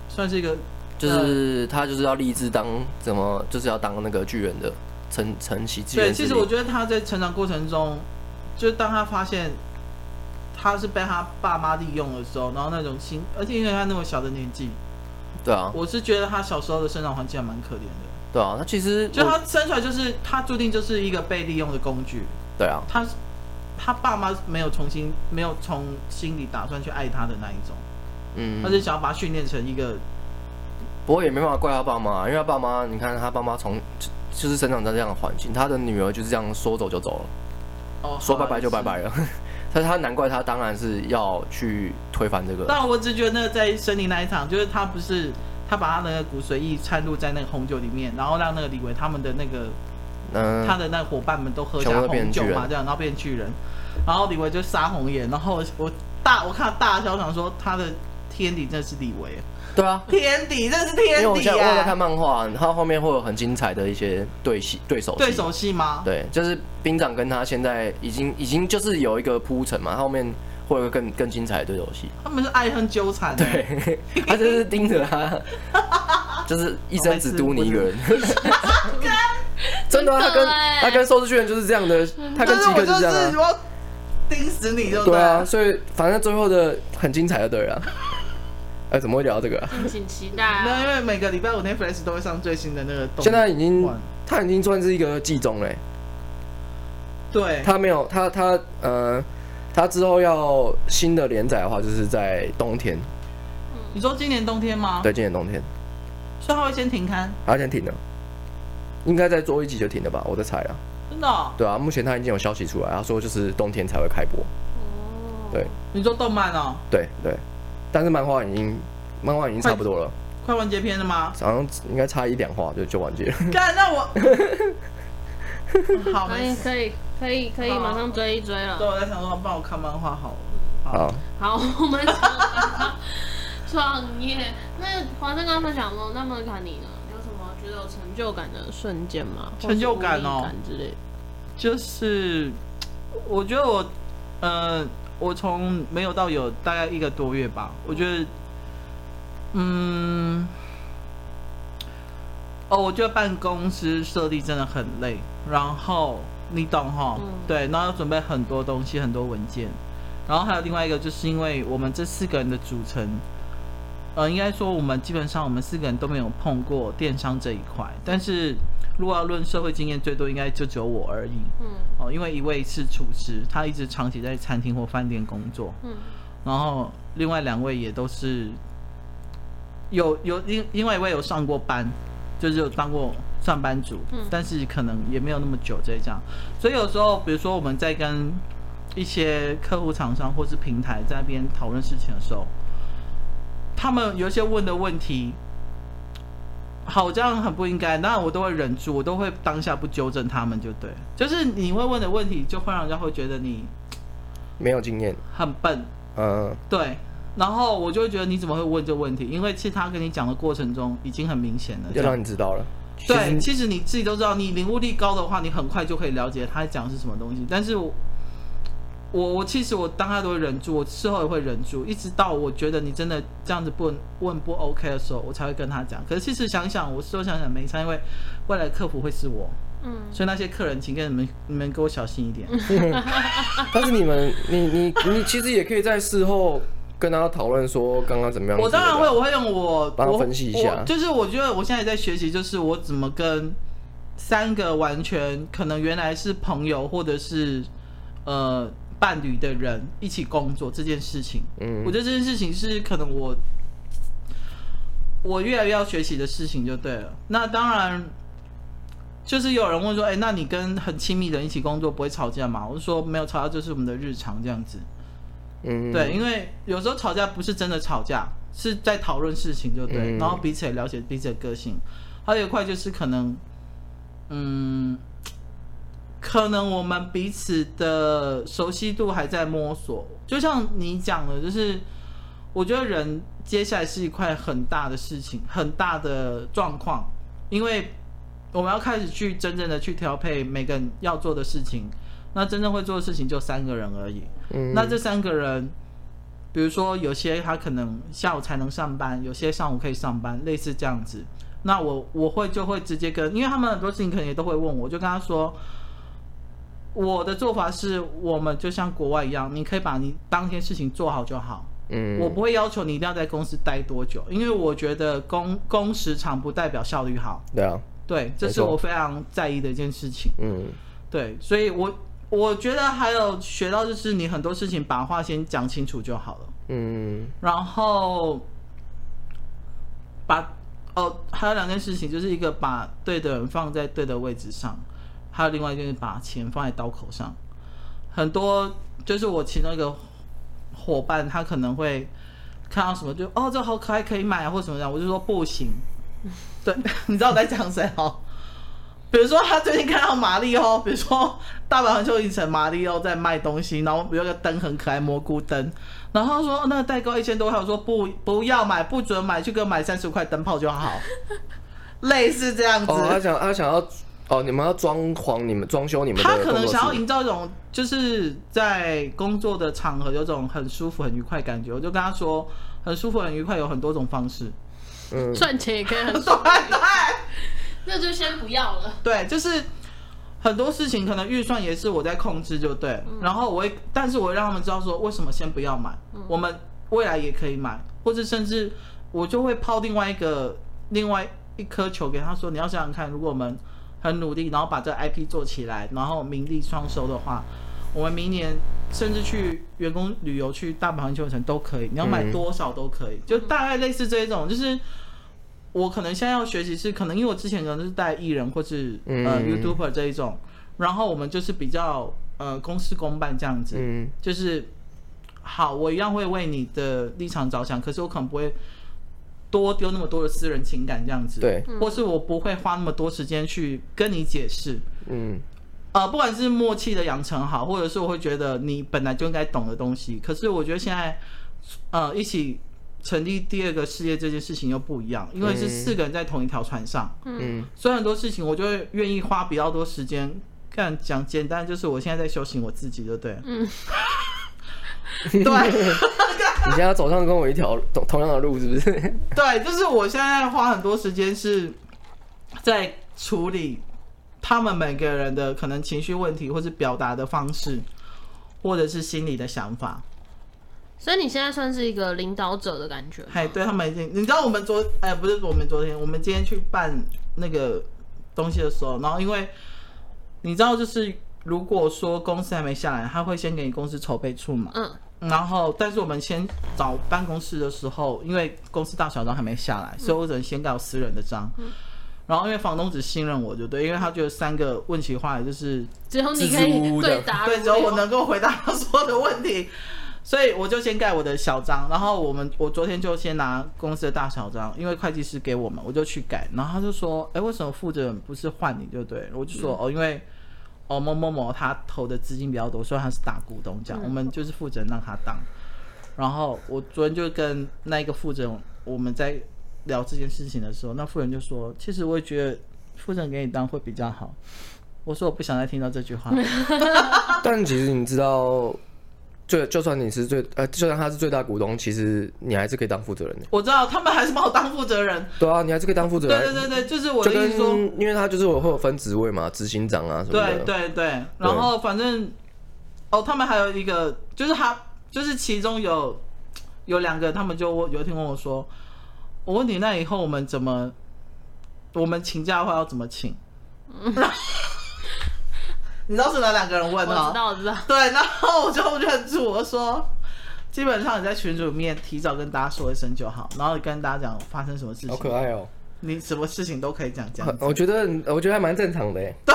Speaker 3: 算是一个。
Speaker 2: 就是他就是要立志当怎么，就是要当那个巨人的承承袭巨人。
Speaker 3: 对，其实我觉得他在成长过程中，就是当他发现他是被他爸妈利用的时候，然后那种心，而且因为他那么小的年纪。
Speaker 2: 对啊，
Speaker 3: 我是觉得他小时候的生长环境还蛮可怜的。
Speaker 2: 对啊，他其实
Speaker 3: 就他生出来就是他注定就是一个被利用的工具。
Speaker 2: 对啊，
Speaker 3: 他他爸妈没有重新没有从心里打算去爱他的那一种。嗯，他是想要把他训练成一个。
Speaker 2: 不过也没办法怪他爸妈，因为他爸妈，你看他爸妈从就是生长在这样的环境，他的女儿就是这样说走就走了。哦，说拜拜就拜拜了。但是他难怪他当然是要去推翻这个。
Speaker 3: 但我只觉得那个在森林那一场，就是他不是他把他的那个骨髓液掺入在那个红酒里面，然后让那个李维他们的那个，嗯，他的那个伙伴们都喝下红酒嘛，这样然后变巨人，然后李维就杀红眼，然后我大我看大小想说他的天敌真的是李维。
Speaker 2: 对啊，
Speaker 3: 天敌，这是天敌啊！因为我现
Speaker 2: 在在看漫画，他后面会有很精彩的一些对戏、对手、
Speaker 3: 对手戏吗？
Speaker 2: 对，就是兵长跟他现在已经已经就是有一个铺陈嘛，后面会有更更精彩的对手戏。
Speaker 3: 他们是爱恨纠缠，
Speaker 2: 对，他就是盯着他，[LAUGHS] 就是一生只督你一个人。[LAUGHS] 真的，他跟他跟寿司巨人就是这样的，他跟吉克就是这样的，
Speaker 3: 盯死你就
Speaker 2: 对啊，所以反正最后的很精彩的，对了。哎，怎么会聊到这个啊？
Speaker 1: 敬请期待啊！
Speaker 3: 那因为每个礼拜五 Netflix 都会上最新的那个动。
Speaker 2: 现在已经，它已经算是一个季中嘞。
Speaker 3: 对。
Speaker 2: 它没有，它它呃，它之后要新的连载的话，就是在冬天。
Speaker 3: 你说今年冬天吗？
Speaker 2: 对，今年冬天。
Speaker 3: 所以它会先停刊？
Speaker 2: 它先停了。应该再做一集就停了吧？我在猜啊。
Speaker 3: 真的哦？
Speaker 2: 对啊，目前它已经有消息出来，他说就是冬天才会开播。
Speaker 3: 哦。
Speaker 2: 对。
Speaker 3: 你说动漫哦？
Speaker 2: 对对。但是漫画已经，漫画已经差不多了，
Speaker 3: 快完结篇了吗？
Speaker 2: 好像应该差一两话就就完结了。
Speaker 3: 干，那我 [LAUGHS]
Speaker 1: 好，可以可以可以可以马上追一追了。
Speaker 3: 对，我在想说帮我看漫画好了。
Speaker 2: 好，
Speaker 1: 好，[LAUGHS] 我们创业。那华生刚刚分享说，那么看你呢？有什么觉得有成就感的瞬间吗？
Speaker 3: 成就感哦，
Speaker 1: 之类。
Speaker 3: 就是我觉得我，呃。我从没有到有大概一个多月吧，我觉得，嗯，哦，我觉得办公室设立真的很累，然后你懂哈，嗯、对，然后要准备很多东西，很多文件，然后还有另外一个，就是因为我们这四个人的组成，呃，应该说我们基本上我们四个人都没有碰过电商这一块，但是。如果要论社会经验，最多应该就只有我而已。嗯，哦，因为一位是厨师，他一直长期在餐厅或饭店工作。嗯，然后另外两位也都是有有另另外一位有上过班，就是有当过上班族。嗯，但是可能也没有那么久这样。所以有时候，比如说我们在跟一些客户、厂商或是平台在那边讨论事情的时候，他们有一些问的问题。好，这样很不应该。那我都会忍住，我都会当下不纠正他们，就对。就是你会问的问题，就会让人家会觉得你
Speaker 2: 没有经验，
Speaker 3: 很笨。嗯，对。然后我就会觉得你怎么会问这个问题？因为其实他跟你讲的过程中已经很明显了，
Speaker 2: 就让你知道了。
Speaker 3: 对，其实你自己都知道，你领悟力高的话，你很快就可以了解他讲的是什么东西。但是我。我我其实我当下都会忍住，我事后也会忍住，一直到我觉得你真的这样子不问不 OK 的时候，我才会跟他讲。可是其实想想，我事后想想没差，因为未来客服会是我，嗯，所以那些客人请跟你们你们给我小心一点。[LAUGHS] [LAUGHS]
Speaker 2: 但是你们你你你其实也可以在事后跟他讨论说刚刚怎么样。
Speaker 3: 我当然会，我会用我
Speaker 2: 帮他分析一下。
Speaker 3: 就是我觉得我现在在学习，就是我怎么跟三个完全可能原来是朋友或者是呃。伴侣的人一起工作这件事情，嗯，我觉得这件事情是可能我我越来越要学习的事情就对了。那当然，就是有人问说，哎，那你跟很亲密的人一起工作不会吵架吗？我就说没有吵架，就是我们的日常这样子。嗯，对，因为有时候吵架不是真的吵架，是在讨论事情就对，然后彼此也了解彼此的个性。还有一块就是可能，嗯。可能我们彼此的熟悉度还在摸索，就像你讲的，就是我觉得人接下来是一块很大的事情，很大的状况，因为我们要开始去真正的去调配每个人要做的事情。那真正会做的事情就三个人而已。嗯，那这三个人，比如说有些他可能下午才能上班，有些上午可以上班，类似这样子。那我我会就会直接跟，因为他们很多事情可能也都会问我，就跟他说。我的做法是我们就像国外一样，你可以把你当天事情做好就好。嗯，我不会要求你一定要在公司待多久，因为我觉得工工时长不代表效率好。
Speaker 2: 对啊，
Speaker 3: 对，这是我非常在意的一件事情。嗯，对，所以我我觉得还有学到就是你很多事情把话先讲清楚就好了。嗯，然后把哦，还有两件事情，就是一个把对的人放在对的位置上。还有另外就是把钱放在刀口上，很多就是我其中一个伙伴，他可能会看到什么就哦，这好可爱，可以买啊，或什么样，我就说不行。[LAUGHS] 对，你知道我在讲谁哦？比如说他最近看到马里奥，比如说大阪环球影城马里奥在卖东西，然后有个灯很可爱，蘑菇灯，然后他说那个代购一千多块，我说不不要买，不准买，去给我买三十块灯泡就好，[LAUGHS] 类似这样子。
Speaker 2: 哦，他想他想要哦，你们要装潢，你们装修你们的，
Speaker 3: 他可能想要营造一种就是在工作的场合有种很舒服、很愉快感觉。我就跟他说，很舒服、很愉快有很多种方式，
Speaker 1: 嗯，赚钱也可以很爽。对。[LAUGHS] 那就先不要了。
Speaker 3: 对，就是很多事情可能预算也是我在控制，就对。嗯、然后我会，但是我会让他们知道说，为什么先不要买，嗯、我们未来也可以买，或者甚至我就会抛另外一个另外一颗球给他说，你要想想看，如果我们很努力，然后把这 IP 做起来，然后名利双收的话，我们明年甚至去员工旅游去大阪环球影城都可以，你要买多少都可以，嗯、就大概类似这一种，就是。我可能现在要学习是可能因为我之前可能是带艺人或是呃 YouTuber 这一种，然后我们就是比较呃公事公办这样子，就是好，我一样会为你的立场着想，可是我可能不会多丢那么多的私人情感这样子，
Speaker 2: 对，
Speaker 3: 或是我不会花那么多时间去跟你解释，嗯，呃，不管是默契的养成好，或者是我会觉得你本来就应该懂的东西，可是我觉得现在呃一起。成立第二个事业这件事情又不一样，因为是四个人在同一条船上。嗯，所以很多事情我就会愿意花比较多时间看。讲简单，就是我现在在修行我自己，就对。嗯，[LAUGHS] 对。[LAUGHS]
Speaker 2: 你现在走上跟我一条同同样的路，是不是？[LAUGHS]
Speaker 3: 对，就是我现在花很多时间是在处理他们每个人的可能情绪问题，或是表达的方式，或者是心里的想法。
Speaker 1: 所以你现在算是一个领导者的感觉。
Speaker 3: 哎，对他们已经，你知道我们昨哎不是我们昨天，我们今天去办那个东西的时候，然后因为你知道就是如果说公司还没下来，他会先给你公司筹备处嘛。嗯。然后，但是我们先找办公室的时候，因为公司大小章还没下来，所以我只能先搞私人的章。嗯。然后因为房东只信任我就对，因为他觉得三个问起话来就是
Speaker 1: 只有你可以对答，
Speaker 3: 对，只有我能够回答他所有的问题。所以我就先盖我的小章，然后我们我昨天就先拿公司的大小章，因为会计师给我们，我就去改。然后他就说：“哎，为什么负责人不是换你就对？”我就说：“哦，因为哦某某某他投的资金比较多，所以他是大股东，这样我们就是负责人让他当。”然后我昨天就跟那一个负责人我们在聊这件事情的时候，那负责人就说：“其实我也觉得负责人给你当会比较好。”我说：“我不想再听到这句话。[LAUGHS] ”
Speaker 2: 但其实你知道。就就算你是最呃，就算他是最大股东，其实你还是可以当负责人的。
Speaker 3: 我知道他们还是把我当负责人。
Speaker 2: 对啊，你还是可以当负责人。
Speaker 3: 对对对对，就是我的意思说，
Speaker 2: 因为他就是我会有分职位嘛，执行长啊什么的。
Speaker 3: 对对对，然后反正哦，他们还有一个，就是他就是其中有有两个，他们就有一天问我说：“我问你，那以后我们怎么，我们请假的话要怎么请？” [LAUGHS] 你知道是哪两个人问吗？
Speaker 1: 我知道，我知道。
Speaker 3: 对，然后我就认住，我说，基本上你在群主里面提早跟大家说一声就好，然后跟大家讲发生什么事情。
Speaker 2: 好可爱哦！
Speaker 3: 你什么事情都可以讲，这样。
Speaker 2: 我觉得，我觉得还蛮正常的。
Speaker 3: 对，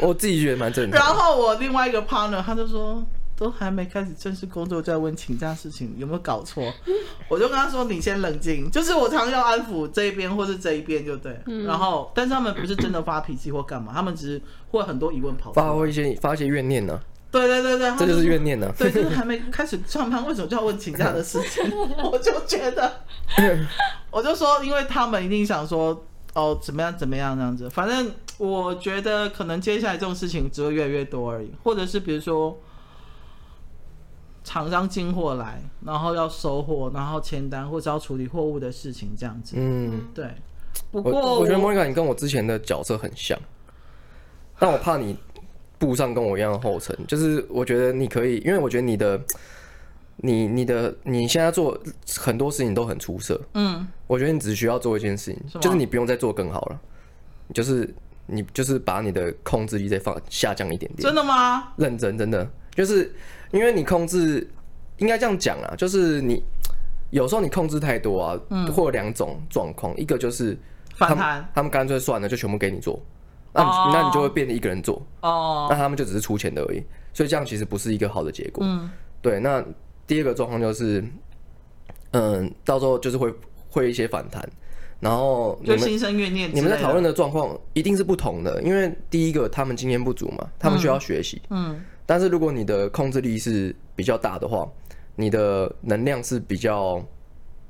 Speaker 2: 我自己觉得蛮正常。
Speaker 3: 然后我另外一个 partner 他就说。都还没开始正式工作，就在问请假事情，有没有搞错？[LAUGHS] 我就跟他说：“你先冷静。”就是我常要安抚这一边或是这一边，就对。嗯、然后，但是他们不是真的发脾气或干嘛，他们只是会很多疑问跑出来，
Speaker 2: 发一些发一些怨念呢、啊。
Speaker 3: 对对对对，
Speaker 2: 这就是怨念呢、啊。
Speaker 3: 对，就是还没开始上班，为什么就要问请假的事情？[LAUGHS] 我就觉得，[LAUGHS] 我就说，因为他们一定想说，哦，怎么样怎么样这样子。反正我觉得，可能接下来这种事情只会越来越多而已，或者是比如说。厂商进货来，然后要收货，然后签单或者要处理货物的事情，这样子。嗯，对。不过我，
Speaker 2: 我觉得莫妮卡，你跟我之前的角色很像，但我怕你步上跟我一样的后尘。就是我觉得你可以，因为我觉得你的，你你的你现在做很多事情都很出色。嗯，我觉得你只需要做一件事情，吗就是你不用再做更好了，就是你就是把你的控制力再放下降一点点。
Speaker 3: 真的吗？
Speaker 2: 认真，真的就是。因为你控制，应该这样讲啊，就是你有时候你控制太多啊，嗯、会有两种状况，一个就是
Speaker 3: 反弹，
Speaker 2: 他们干脆算了，就全部给你做，那你、哦、那你就会变成一个人做，哦，那他们就只是出钱的而已。所以这样其实不是一个好的结果。嗯，对。那第二个状况就是，嗯，到时候就是会会一些反弹，然后
Speaker 3: 就心生怨念。
Speaker 2: 你们在讨论的状况一定是不同的，因为第一个他们经验不足嘛，他们需要学习。嗯。但是如果你的控制力是比较大的话，你的能量是比较，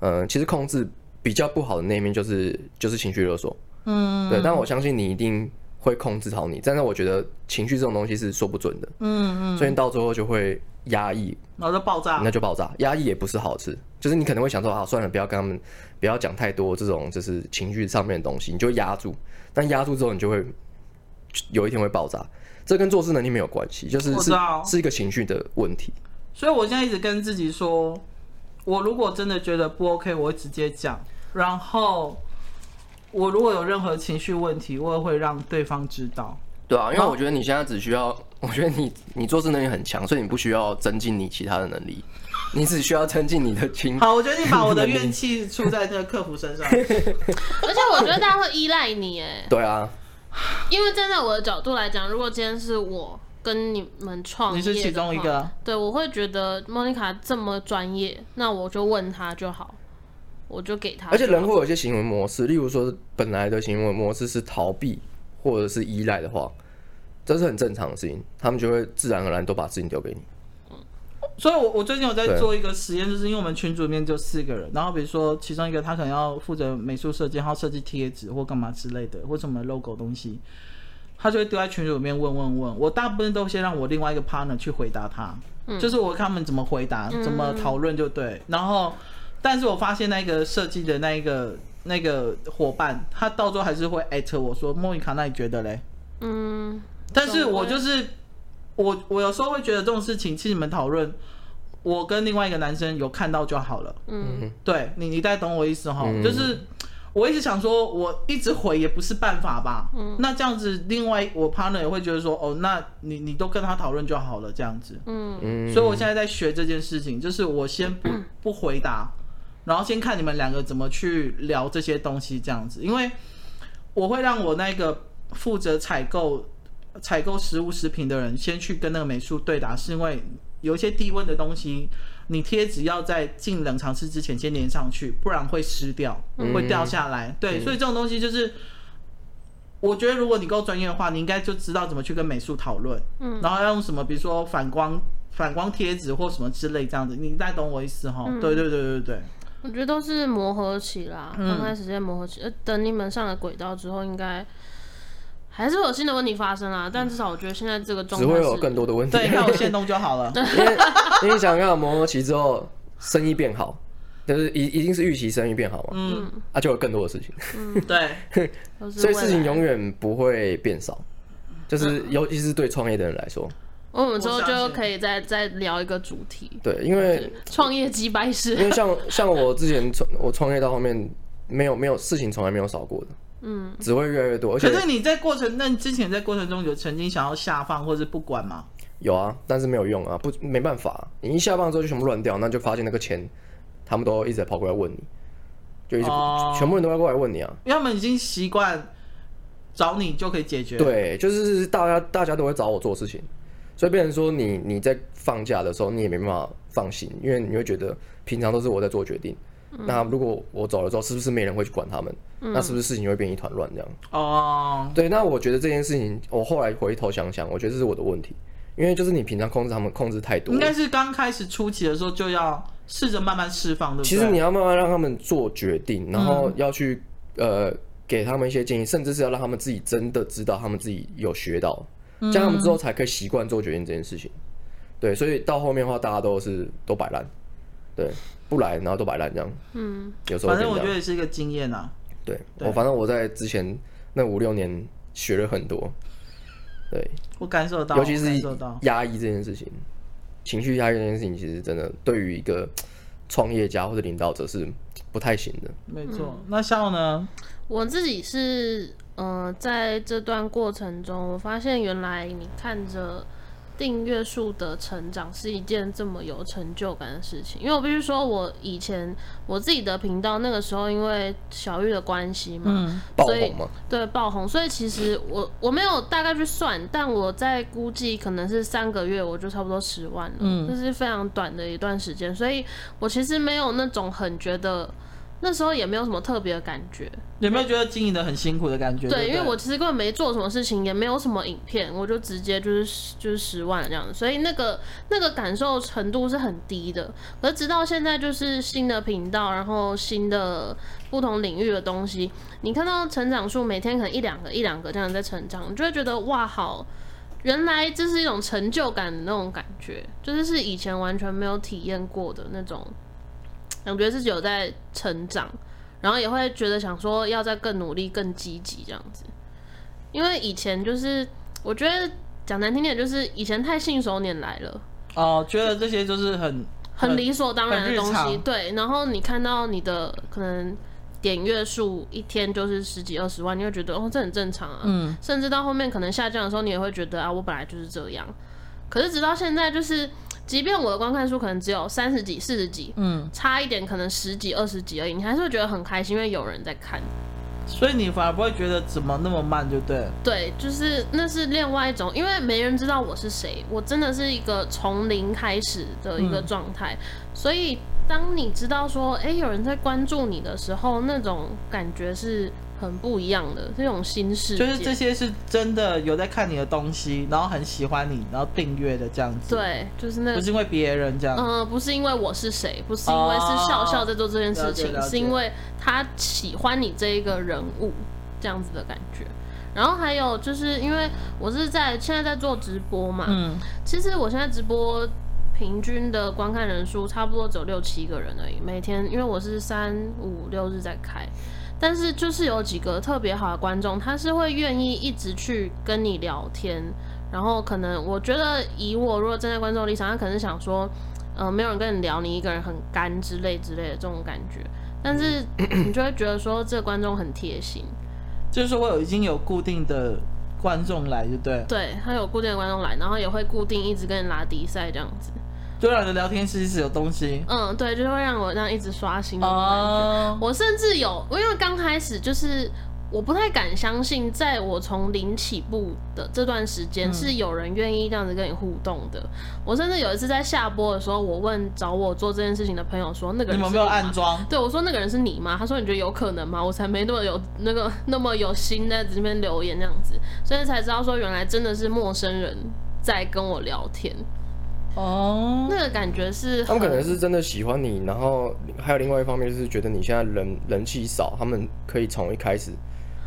Speaker 2: 呃，其实控制比较不好的那一面就是就是情绪勒索。嗯。对，但我相信你一定。会控制好你，但是我觉得情绪这种东西是说不准的，嗯嗯，所以到最后就会压抑，
Speaker 3: 然后就爆炸，
Speaker 2: 那就爆炸。压抑也不是好事，就是你可能会想说啊，算了，不要跟他们，不要讲太多这种就是情绪上面的东西，你就压住，但压住之后你就会有一天会爆炸。这跟做事能力没有关系，就是是是一个情绪的问题。
Speaker 3: 所以我现在一直跟自己说，我如果真的觉得不 OK，我会直接讲，然后。我如果有任何情绪问题，我也会让对方知道。
Speaker 2: 对啊，因为我觉得你现在只需要，我觉得你你做事能力很强，所以你不需要增进你其他的能力，你只需要增进你的情。
Speaker 3: 好，我觉得你把我的 [LAUGHS] 怨气出在这个客服身上。[LAUGHS]
Speaker 1: 而且我觉得大家会依赖你，哎。
Speaker 2: 对啊。[SIGHS]
Speaker 1: 因为站在我的角度来讲，如果今天是我跟你们创业，
Speaker 3: 你是其中一个，
Speaker 1: 对，我会觉得莫妮卡这么专业，那我就问他就好。我就给他，
Speaker 2: 而且人会有一些行为模式，例如说本来的行为模式是逃避或者是依赖的话，这是很正常的事情，他们就会自然而然都把事情丢给你。
Speaker 3: 所以我，我我最近有在做一个实验，就是因为我们群组里面就四个人，然后比如说其中一个他可能要负责美术设计，然后设计贴纸或干嘛之类的，或什么 logo 东西，他就会丢在群组里面问问问，我大部分都先让我另外一个 partner 去回答他，嗯、就是我看他们怎么回答，怎么讨论就对，然后。但是我发现那个设计的那一个那个伙伴，他到最后还是会艾特我说：“莫妮卡，那你觉得嘞？”嗯，但是我就是我，我有时候会觉得这种事情，其实你们讨论，我跟另外一个男生有看到就好了。嗯，对你，你大概懂我意思哈？嗯、就是我一直想说，我一直回也不是办法吧？嗯，那这样子，另外我 partner 也会觉得说：“哦，那你你都跟他讨论就好了。”这样子。嗯，所以我现在在学这件事情，就是我先不不回答。然后先看你们两个怎么去聊这些东西，这样子，因为我会让我那个负责采购采购食物食品的人先去跟那个美术对答，是因为有一些低温的东西，你贴纸要在进冷藏室之前先粘上去，不然会湿掉，会掉下来。嗯、对，所以这种东西就是，我觉得如果你够专业的话，你应该就知道怎么去跟美术讨论，嗯，然后要用什么，比如说反光反光贴纸或什么之类这样子，你大概懂我意思哈？嗯、对对对对对。
Speaker 1: 我觉得都是磨合期啦，刚开始先磨合期，呃，等你们上了轨道之后，应该还是会有新的问题发生啊。但至少我觉得现在这个状态
Speaker 2: 只会有更多的问题，
Speaker 3: 对，看我先动就好了。
Speaker 2: 因为因为想要磨合期之后，生意变好，就是一一定是预期生意变好嘛，嗯，啊，就有更多的事情，
Speaker 3: 嗯，[LAUGHS] 对，[LAUGHS]
Speaker 2: 所以事情永远不会变少，就是尤其是对创业的人来说。
Speaker 1: 我们之后就可以再再聊一个主题。
Speaker 2: 对，因为
Speaker 1: 创业几百事。
Speaker 2: 因为像像我之前创我创业到后面，没有没有事情从来没有少过的，嗯，只会越来越多。而且
Speaker 3: 可是你在过程，那你之前在过程中有曾经想要下放或者不管吗？
Speaker 2: 有啊，但是没有用啊，不没办法，你一下放之后就全部乱掉，那就发现那个钱，他们都一直在跑过来问你，就一直、哦、全部人都要过来问你啊，
Speaker 3: 因为他们已经习惯找你就可以解决。
Speaker 2: 对，就是大家大家都会找我做事情。所以变成说你你在放假的时候，你也没办法放心，因为你会觉得平常都是我在做决定。嗯、那如果我走了之后，是不是没人会去管他们？嗯、那是不是事情会变一团乱这样？哦，对。那我觉得这件事情，我后来回头想想，我觉得这是我的问题，因为就是你平常控制他们控制太多。
Speaker 3: 应该是刚开始初期的时候就要试着慢慢释放的。
Speaker 2: 其实你要慢慢让他们做决定，然后要去、嗯、呃给他们一些建议，甚至是要让他们自己真的知道他们自己有学到。这样他们之后才可以习惯做决定这件事情，对，所以到后面的话，大家都是都摆烂，对，不来，然后都摆烂这样，嗯，有时候
Speaker 3: 反正我觉得也是一个经验啊，
Speaker 2: 对，我反正我在之前那五六年学了很多，对，
Speaker 3: 我感受到，
Speaker 2: 尤其是压抑这件事情，情绪压抑这件事情，其实真的对于一个创业家或者领导者是不太行的，
Speaker 3: 没错。那像呢？
Speaker 1: 我自己是。嗯、呃，在这段过程中，我发现原来你看着订阅数的成长是一件这么有成就感的事情，因为我必须说，我以前我自己的频道那个时候因为小玉的关系嘛，
Speaker 2: 嗯，所以爆红嘛，
Speaker 1: 对，爆红，所以其实我我没有大概去算，但我在估计可能是三个月我就差不多十万了，嗯，这是非常短的一段时间，所以我其实没有那种很觉得。那时候也没有什么特别的感觉，
Speaker 3: 有没有觉得经营的很辛苦的感觉？
Speaker 1: 对，
Speaker 3: 对对，
Speaker 1: 因为我其实根本没做什么事情，也没有什么影片，我就直接就是就是十万这样子，所以那个那个感受程度是很低的。而直到现在，就是新的频道，然后新的不同领域的东西，你看到成长数每天可能一两个一两个这样在成长，你就会觉得哇，好，原来这是一种成就感的那种感觉，就是是以前完全没有体验过的那种。我觉得自己有在成长，然后也会觉得想说要再更努力、更积极这样子。因为以前就是我觉得讲难听点，就是以前太信手拈来了。
Speaker 3: 哦，觉得这些就是很
Speaker 1: 很理所当然的东西。对，然后你看到你的可能点阅数一天就是十几二十万，你会觉得哦，这很正常啊。嗯。甚至到后面可能下降的时候，你也会觉得啊，我本来就是这样。可是直到现在就是。即便我的观看数可能只有三十几、四十几，嗯，差一点可能十几、二十几而已，你还是会觉得很开心，因为有人在看，
Speaker 3: 所以你反而不会觉得怎么那么慢，就对。
Speaker 1: 对，就是那是另外一种，因为没人知道我是谁，我真的是一个从零开始的一个状态，嗯，所以当你知道说，哎，有人在关注你的时候，那种感觉是。很不一样的这种新事，
Speaker 3: 就是这些是真的有在看你的东西，然后很喜欢你，然后订阅的这样子。
Speaker 1: 对，就是那个，
Speaker 3: 不是因为别人这样。嗯、呃，
Speaker 1: 不是因为我是谁，不是因为是笑笑在做这件事情，是因为他喜欢你这一个人物这样子的感觉。然后还有就是因为我是在现在在做直播嘛，嗯，其实我现在直播平均的观看人数差不多只有六七个人而已，每天因为我是三五六日在开。但是就是有几个特别好的观众，他是会愿意一直去跟你聊天，然后可能我觉得以我如果站在观众立场，他可能想说，嗯、呃，没有人跟你聊，你一个人很干之类之类的这种感觉。但是你就会觉得说，这个观众很贴心，
Speaker 3: 就是我有已经有固定的观众来，就对，
Speaker 1: 对他有固定的观众来，然后也会固定一直跟你拉迪赛这样子。
Speaker 3: 对啊，你的聊天室一直有东西。
Speaker 1: 嗯，对，就会让我这样一直刷新的感觉。Oh. 我甚至有，因为刚开始就是我不太敢相信，在我从零起步的这段时间，是有人愿意这样子跟你互动的。嗯。我甚至有一次在下播的时候，我问找我做这件事情的朋友说：“那个你？”你们没有暗装？对，我说：“那个人是你吗？”他说：“你觉得有可能吗？”我才没那么有那个那么有心在这边留言这样子，所以才知道说原来真的是陌生人在跟我聊天。哦，那个感觉是
Speaker 2: 他们可能是真的喜欢你，然后还有另外一方面就是觉得你现在人人气少，他们可以从一开始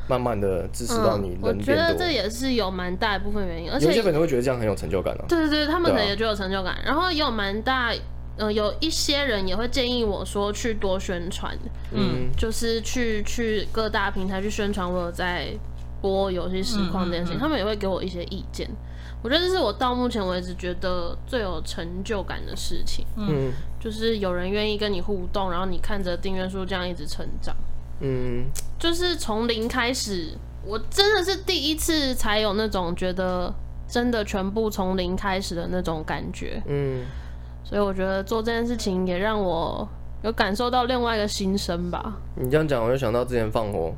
Speaker 2: 慢慢的支持到你人变多。
Speaker 1: 我觉得这也是有蛮大一部分原因，而且
Speaker 2: 有些粉丝会觉得这样很有成就感啊。
Speaker 1: 对对对，他们可能也觉得有成就感，然后也有蛮大，呃，有一些人也会建议我说去多宣传，嗯，就是去去各大平台去宣传我有在播游戏实况这件事情，他们也会给我一些意见。我觉得这是我到目前为止觉得最有成就感的事情，嗯，就是有人愿意跟你互动，然后你看着订阅数这样一直成长，嗯，就是从零开始，我真的是第一次才有那种觉得真的全部从零开始的那种感觉，嗯，所以我觉得做这件事情也让我有感受到另外一个心声吧。
Speaker 2: 你这样讲，我就想到之前放火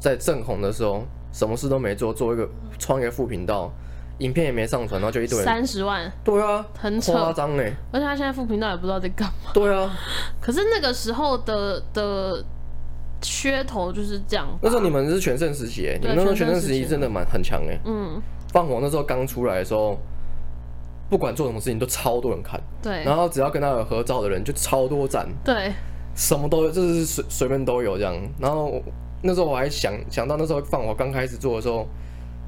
Speaker 2: 在正红的时候，什么事都没做，做一个创业副频道。影片也没上传，然后就一堆人
Speaker 1: 三十万，
Speaker 2: 对啊，
Speaker 1: 很
Speaker 2: 夸张哎！
Speaker 1: 而且他现在副频道也不知道在干嘛。
Speaker 2: 对啊，
Speaker 1: 可是那个时候的的噱头就是这样。
Speaker 2: 那时候你们是全盛时期，你们那时候全盛时期真的蛮很强哎。嗯，放火那时候刚出来的时候，不管做什么事情都超多人看。
Speaker 1: 对，
Speaker 2: 然后只要跟他有合照的人就超多赞。
Speaker 1: 对，
Speaker 2: 什么都有，就是随随便都有这样。然后那时候我还想想到那时候放火刚开始做的时候。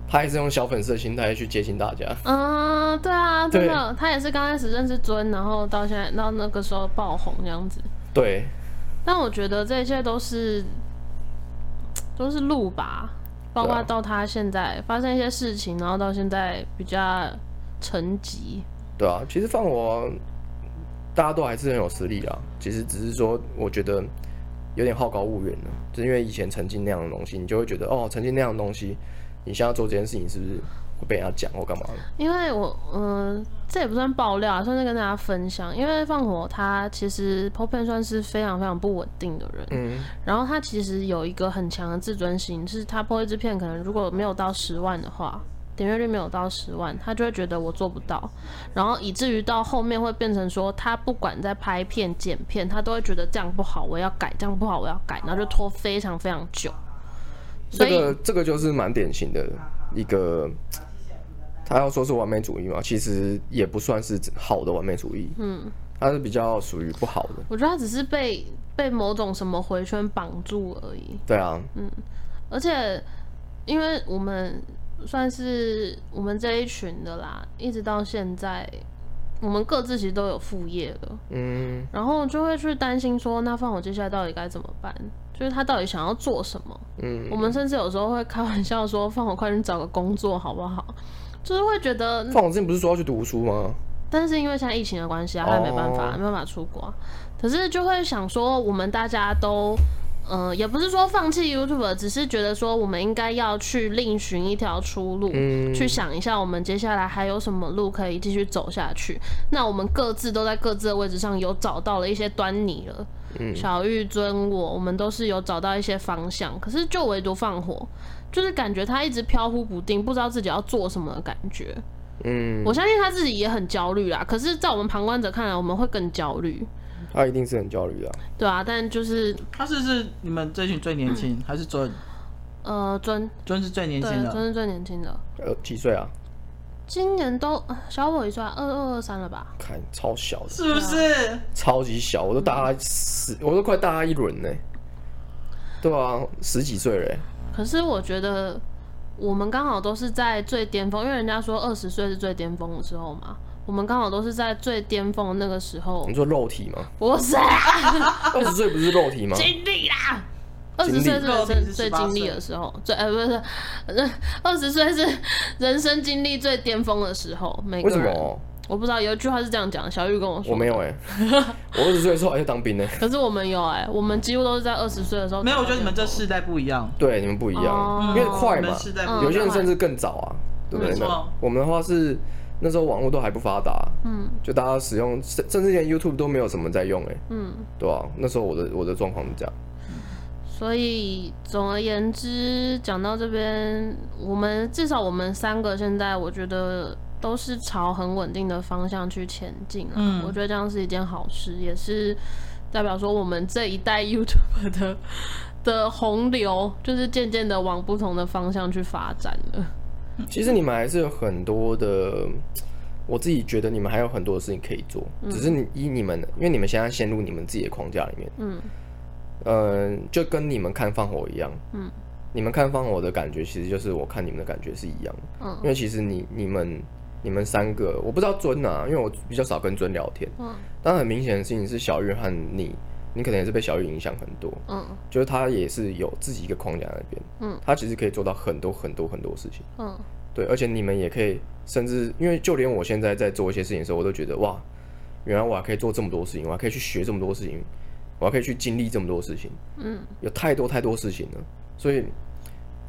Speaker 2: 他也是用小粉丝的心态去接近大家。
Speaker 1: 嗯，对啊，真的，他也是刚开始认识尊，然后到现在到那个时候爆红这样子。
Speaker 2: 对。
Speaker 1: 但我觉得这一切都是都是路吧，包括到他现在发生一些事情，然后到现在比较沉寂。
Speaker 2: 对啊，其实放我大家都还是很有实力啊。其实只是说，我觉得有点好高骛远了，就是因为以前曾经那样的东西，你就会觉得哦，曾经那样的东西。你现在做这件事情是不是会被人家讲或干嘛？
Speaker 1: 因为我嗯、呃，这也不算爆料啊，算是跟大家分享。因为放火他其实 Po Pan 算是非常非常不稳定的人，嗯，然后他其实有一个很强的自尊心，是他 Po 一支片可能如果没有到十万的话。点阅率没有到十万，他就会觉得我做不到，然后以至于到后面会变成说，他不管在拍片、剪片，他都会觉得这样不好，我要改；这样不好，我要改，然后就拖非常非常久。
Speaker 2: 这个这个就是蛮典型的一个，他要说是完美主义嘛，其实也不算是好的完美主义。嗯，他是比较属于不好的。
Speaker 1: 我觉得他只是被被某种什么回圈绑住而已。
Speaker 2: 对啊，
Speaker 1: 嗯，而且因为我们。算是我们这一群的啦，一直到现在，我们各自其实都有副业了，嗯，然后就会去担心说，那放我接下来到底该怎么办？就是他到底想要做什么？嗯，我们甚至有时候会开玩笑说，放我快点找个工作好不好？就是会觉得，
Speaker 2: 放我之前不是说要去读书吗？
Speaker 1: 但是因为现在疫情的关系啊，他也没办法，没办法出国。可是就会想说，我们大家都。嗯、呃，也不是说放弃 YouTube，只是觉得说我们应该要去另寻一条出路，嗯，去想一下我们接下来还有什么路可以继续走下去。那我们各自都在各自的位置上有找到了一些端倪了。嗯，小玉尊我，我们都是有找到一些方向，可是就唯独放火，就是感觉他一直飘忽不定，不知道自己要做什么的感觉。嗯，我相信他自己也很焦虑啦。可是，在我们旁观者看来，我们会更焦虑。
Speaker 2: 他一定是很焦虑的，
Speaker 1: 对啊，但就是
Speaker 3: 他是是你们这群最年轻、嗯，还是尊？
Speaker 1: 呃，尊
Speaker 3: 尊是最年轻的，
Speaker 1: 尊是最年轻的。
Speaker 2: 呃，几岁啊？
Speaker 1: 今年都小我一岁，二二二三了吧？
Speaker 2: 看超小的，
Speaker 3: 是不是？
Speaker 2: 超级小，我都大他十、嗯，我都快大他一轮呢。对啊，十几岁嘞。
Speaker 1: 可是我觉得我们刚好都是在最巅峰，因为人家说二十岁是最巅峰的时候嘛。我们刚好都是在最巅峰的那个时候。
Speaker 2: 你说肉体吗？
Speaker 1: 不是、啊，
Speaker 2: 二十岁不是肉体吗？
Speaker 1: 精力啦，二十岁是人生最经历的时候，最呃不是，二十岁是人生经历最巅峰的时候。每个人，为什么？我不知道，有一句话是这样讲，小玉跟我说。
Speaker 2: 我没有哎、欸，我二十岁的时候还在当兵呢、欸。
Speaker 1: 可是我们有哎、欸，我们几乎都是在二十岁的时候。
Speaker 3: 没有，我觉得你们这世代不一样。
Speaker 2: 对，你们不一样，哦、因为快嘛，有些人甚至更早啊，对不对？我们的话是。那时候网络都还不发达，嗯，就大家使用，甚甚至连 YouTube 都没有什么在用，哎，嗯，对啊，那时候我的我的状况是这样。
Speaker 1: 所以总而言之，讲到这边，我们至少我们三个现在，我觉得都是朝很稳定的方向去前进，嗯，我觉得这样是一件好事，也是代表说我们这一代 [LAUGHS] YouTube 的的洪流，就是渐渐的往不同的方向去发展了。
Speaker 2: 其实你们还是有很多的，我自己觉得你们还有很多的事情可以做，嗯、只是你以你们，因为你们现在陷入你们自己的框架里面，嗯，呃，就跟你们看放火一样，嗯，你们看放火的感觉，其实就是我看你们的感觉是一样，嗯，因为其实你你们你们三个，我不知道尊啊，因为我比较少跟尊聊天，嗯，但很明显的事情是小玉和你。你可能也是被小玉影响很多，嗯，就是他也是有自己一个框架那边，嗯，他其实可以做到很多很多很多事情，嗯，对，而且你们也可以，甚至因为就连我现在在做一些事情的时候，我都觉得哇，原来我还可以做这么多事情，我还可以去学这么多事情，我还可以去经历这么多事情，嗯，有太多太多事情了，所以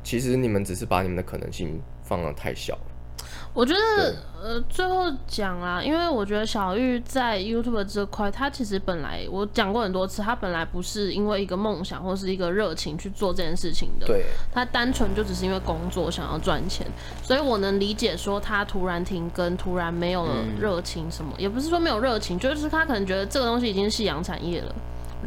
Speaker 2: 其实你们只是把你们的可能性放得太小。了。
Speaker 1: 我觉得，呃，最后讲啊，因为我觉得小玉在 YouTube 这块，他其实本来我讲过很多次，他本来不是因为一个梦想或是一个热情去做这件事情的，
Speaker 2: 对，
Speaker 1: 他单纯就只是因为工作想要赚钱，所以我能理解说他突然停更，突然没有了热情什么，嗯，也不是说没有热情，就是他可能觉得这个东西已经是夕阳产业了。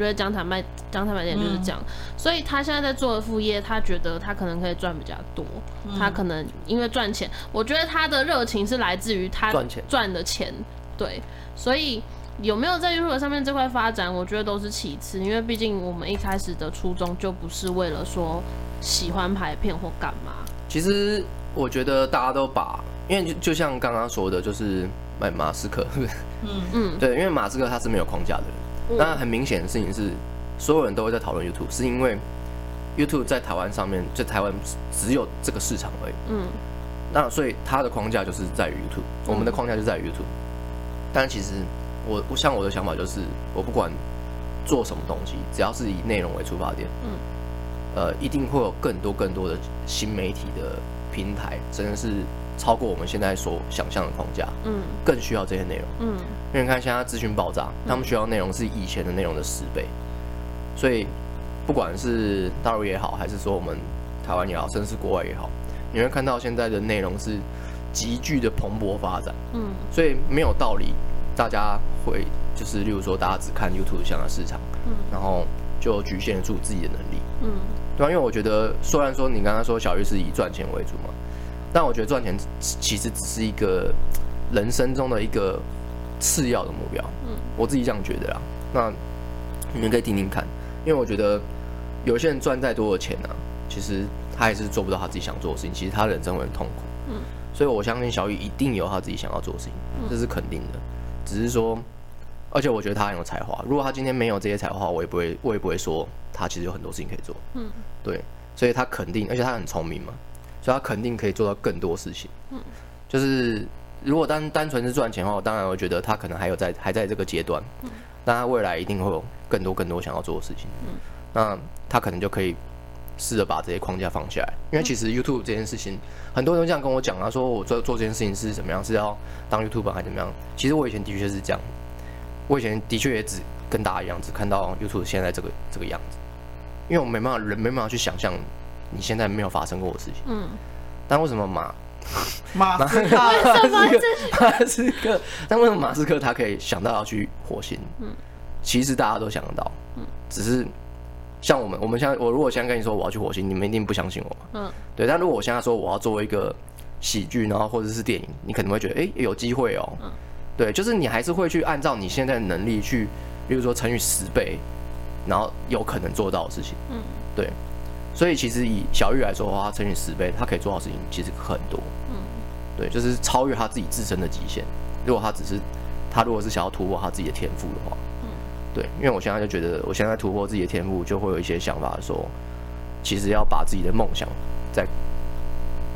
Speaker 1: 我觉得讲坦白讲坦白点就是这样，嗯，所以他现在在做的副业，他觉得他可能可以赚比较多，嗯，他可能因为赚钱，我觉得他的热情是来自于他赚钱赚的钱，对，所以有没有在 YouTube 上面这块发展，我觉得都是其次，因为毕竟我们一开始的初衷就不是为了说喜欢拍片或干嘛。
Speaker 2: 其实我觉得大家都把，因为就就像刚刚说的，就是买马斯克？[LAUGHS] 嗯嗯，对，因为马斯克他是没有框架的人。那很明显的事情是，所有人都会在讨论 YouTube，是因为 YouTube 在台湾上面，在台湾只有这个市场而已。嗯。那所以它的框架就是在于 YouTube，我们的框架就在于 YouTube。但其实我我像我的想法就是，我不管做什么东西，只要是以内容为出发点，嗯，呃，一定会有更多更多的新媒体的平台，真的是超过我们现在所想象的框架。嗯，更需要这些内容。嗯，因为你看现在资讯爆炸，他们需要内容是以前的内容的十倍，所以不管是大陆也好，还是说我们台湾也好，甚至是国外也好，你会看到现在的内容是急剧的蓬勃发展。嗯，所以没有道理，大家会就是，例如说，大家只看 YouTube 这样的市场，嗯，然后就局限住自己的能力。嗯。对，因为我觉得，虽然说你刚刚说小玉是以赚钱为主嘛，但我觉得赚钱其实只是一个人生中的一个次要的目标。嗯，我自己这样觉得啦。那你们可以听听看，因为我觉得有些人赚再多的钱呢、啊，其实他还是做不到他自己想做的事情，其实他人生会很痛苦。嗯，所以我相信小雨一定有他自己想要做的事情，这是肯定的。只是说。而且我觉得他很有才华。如果他今天没有这些才华，我也不会，我也不会说他其实有很多事情可以做。嗯，对，所以他肯定，而且他很聪明嘛，所以他肯定可以做到更多事情。嗯，就是如果单单纯是赚钱的话，我当然我觉得他可能还有在还在这个阶段。嗯，但他未来一定会有更多更多想要做的事情。嗯，那他可能就可以试着把这些框架放下来，因为其实 YouTube 这件事情，很多人都这样跟我讲啊，说我做做这件事情是怎么样，是要当 YouTuber 还是怎么样？其实我以前的确是这样。我以前的确也只跟大家一样，只看到 YouTube 现在这个这个样子，因为我没办法，人没办法去想象你现在没有发生过的事情。嗯。但为什么马
Speaker 3: 马斯克
Speaker 2: 马斯克？但为什么马斯克他可以想到要去火星？嗯。其实大家都想得到。嗯。只是像我们，我们现在，我如果现在跟你说我要去火星，你们一定不相信我嘛？嗯。对，但如果我现在说我要做一个喜剧，然后或者是电影，你可能会觉得，哎、欸，有机会哦。嗯。对，就是你还是会去按照你现在的能力去，比如说乘以十倍，然后有可能做到的事情。嗯，对。所以其实以小玉来说的话，他乘以十倍，他可以做到的事情其实很多。嗯，对，就是超越他自己自身的极限。如果他只是他如果是想要突破他自己的天赋的话，嗯，对，因为我现在就觉得，我现在突破自己的天赋，就会有一些想法说，其实要把自己的梦想在，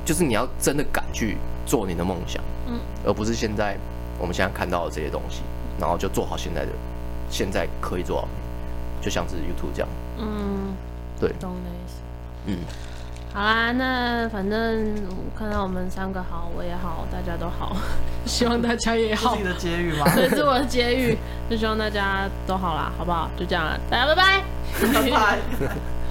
Speaker 2: 就是你要真的敢去做你的梦想，嗯，而不是现在。我们现在看到的这些东西，然后就做好现在的，现在可以做好，就像是 YouTube 这样。嗯，对，懂的意思。嗯，
Speaker 1: 好啦，那反正看到我们三个好，我也好，大家都好，[LAUGHS] 希望大家也好。
Speaker 3: 自己的结语吗？[LAUGHS]
Speaker 1: 对是我的结语，就希望大家都好啦，好不好？就这样了，大家拜拜，拜拜。[LAUGHS]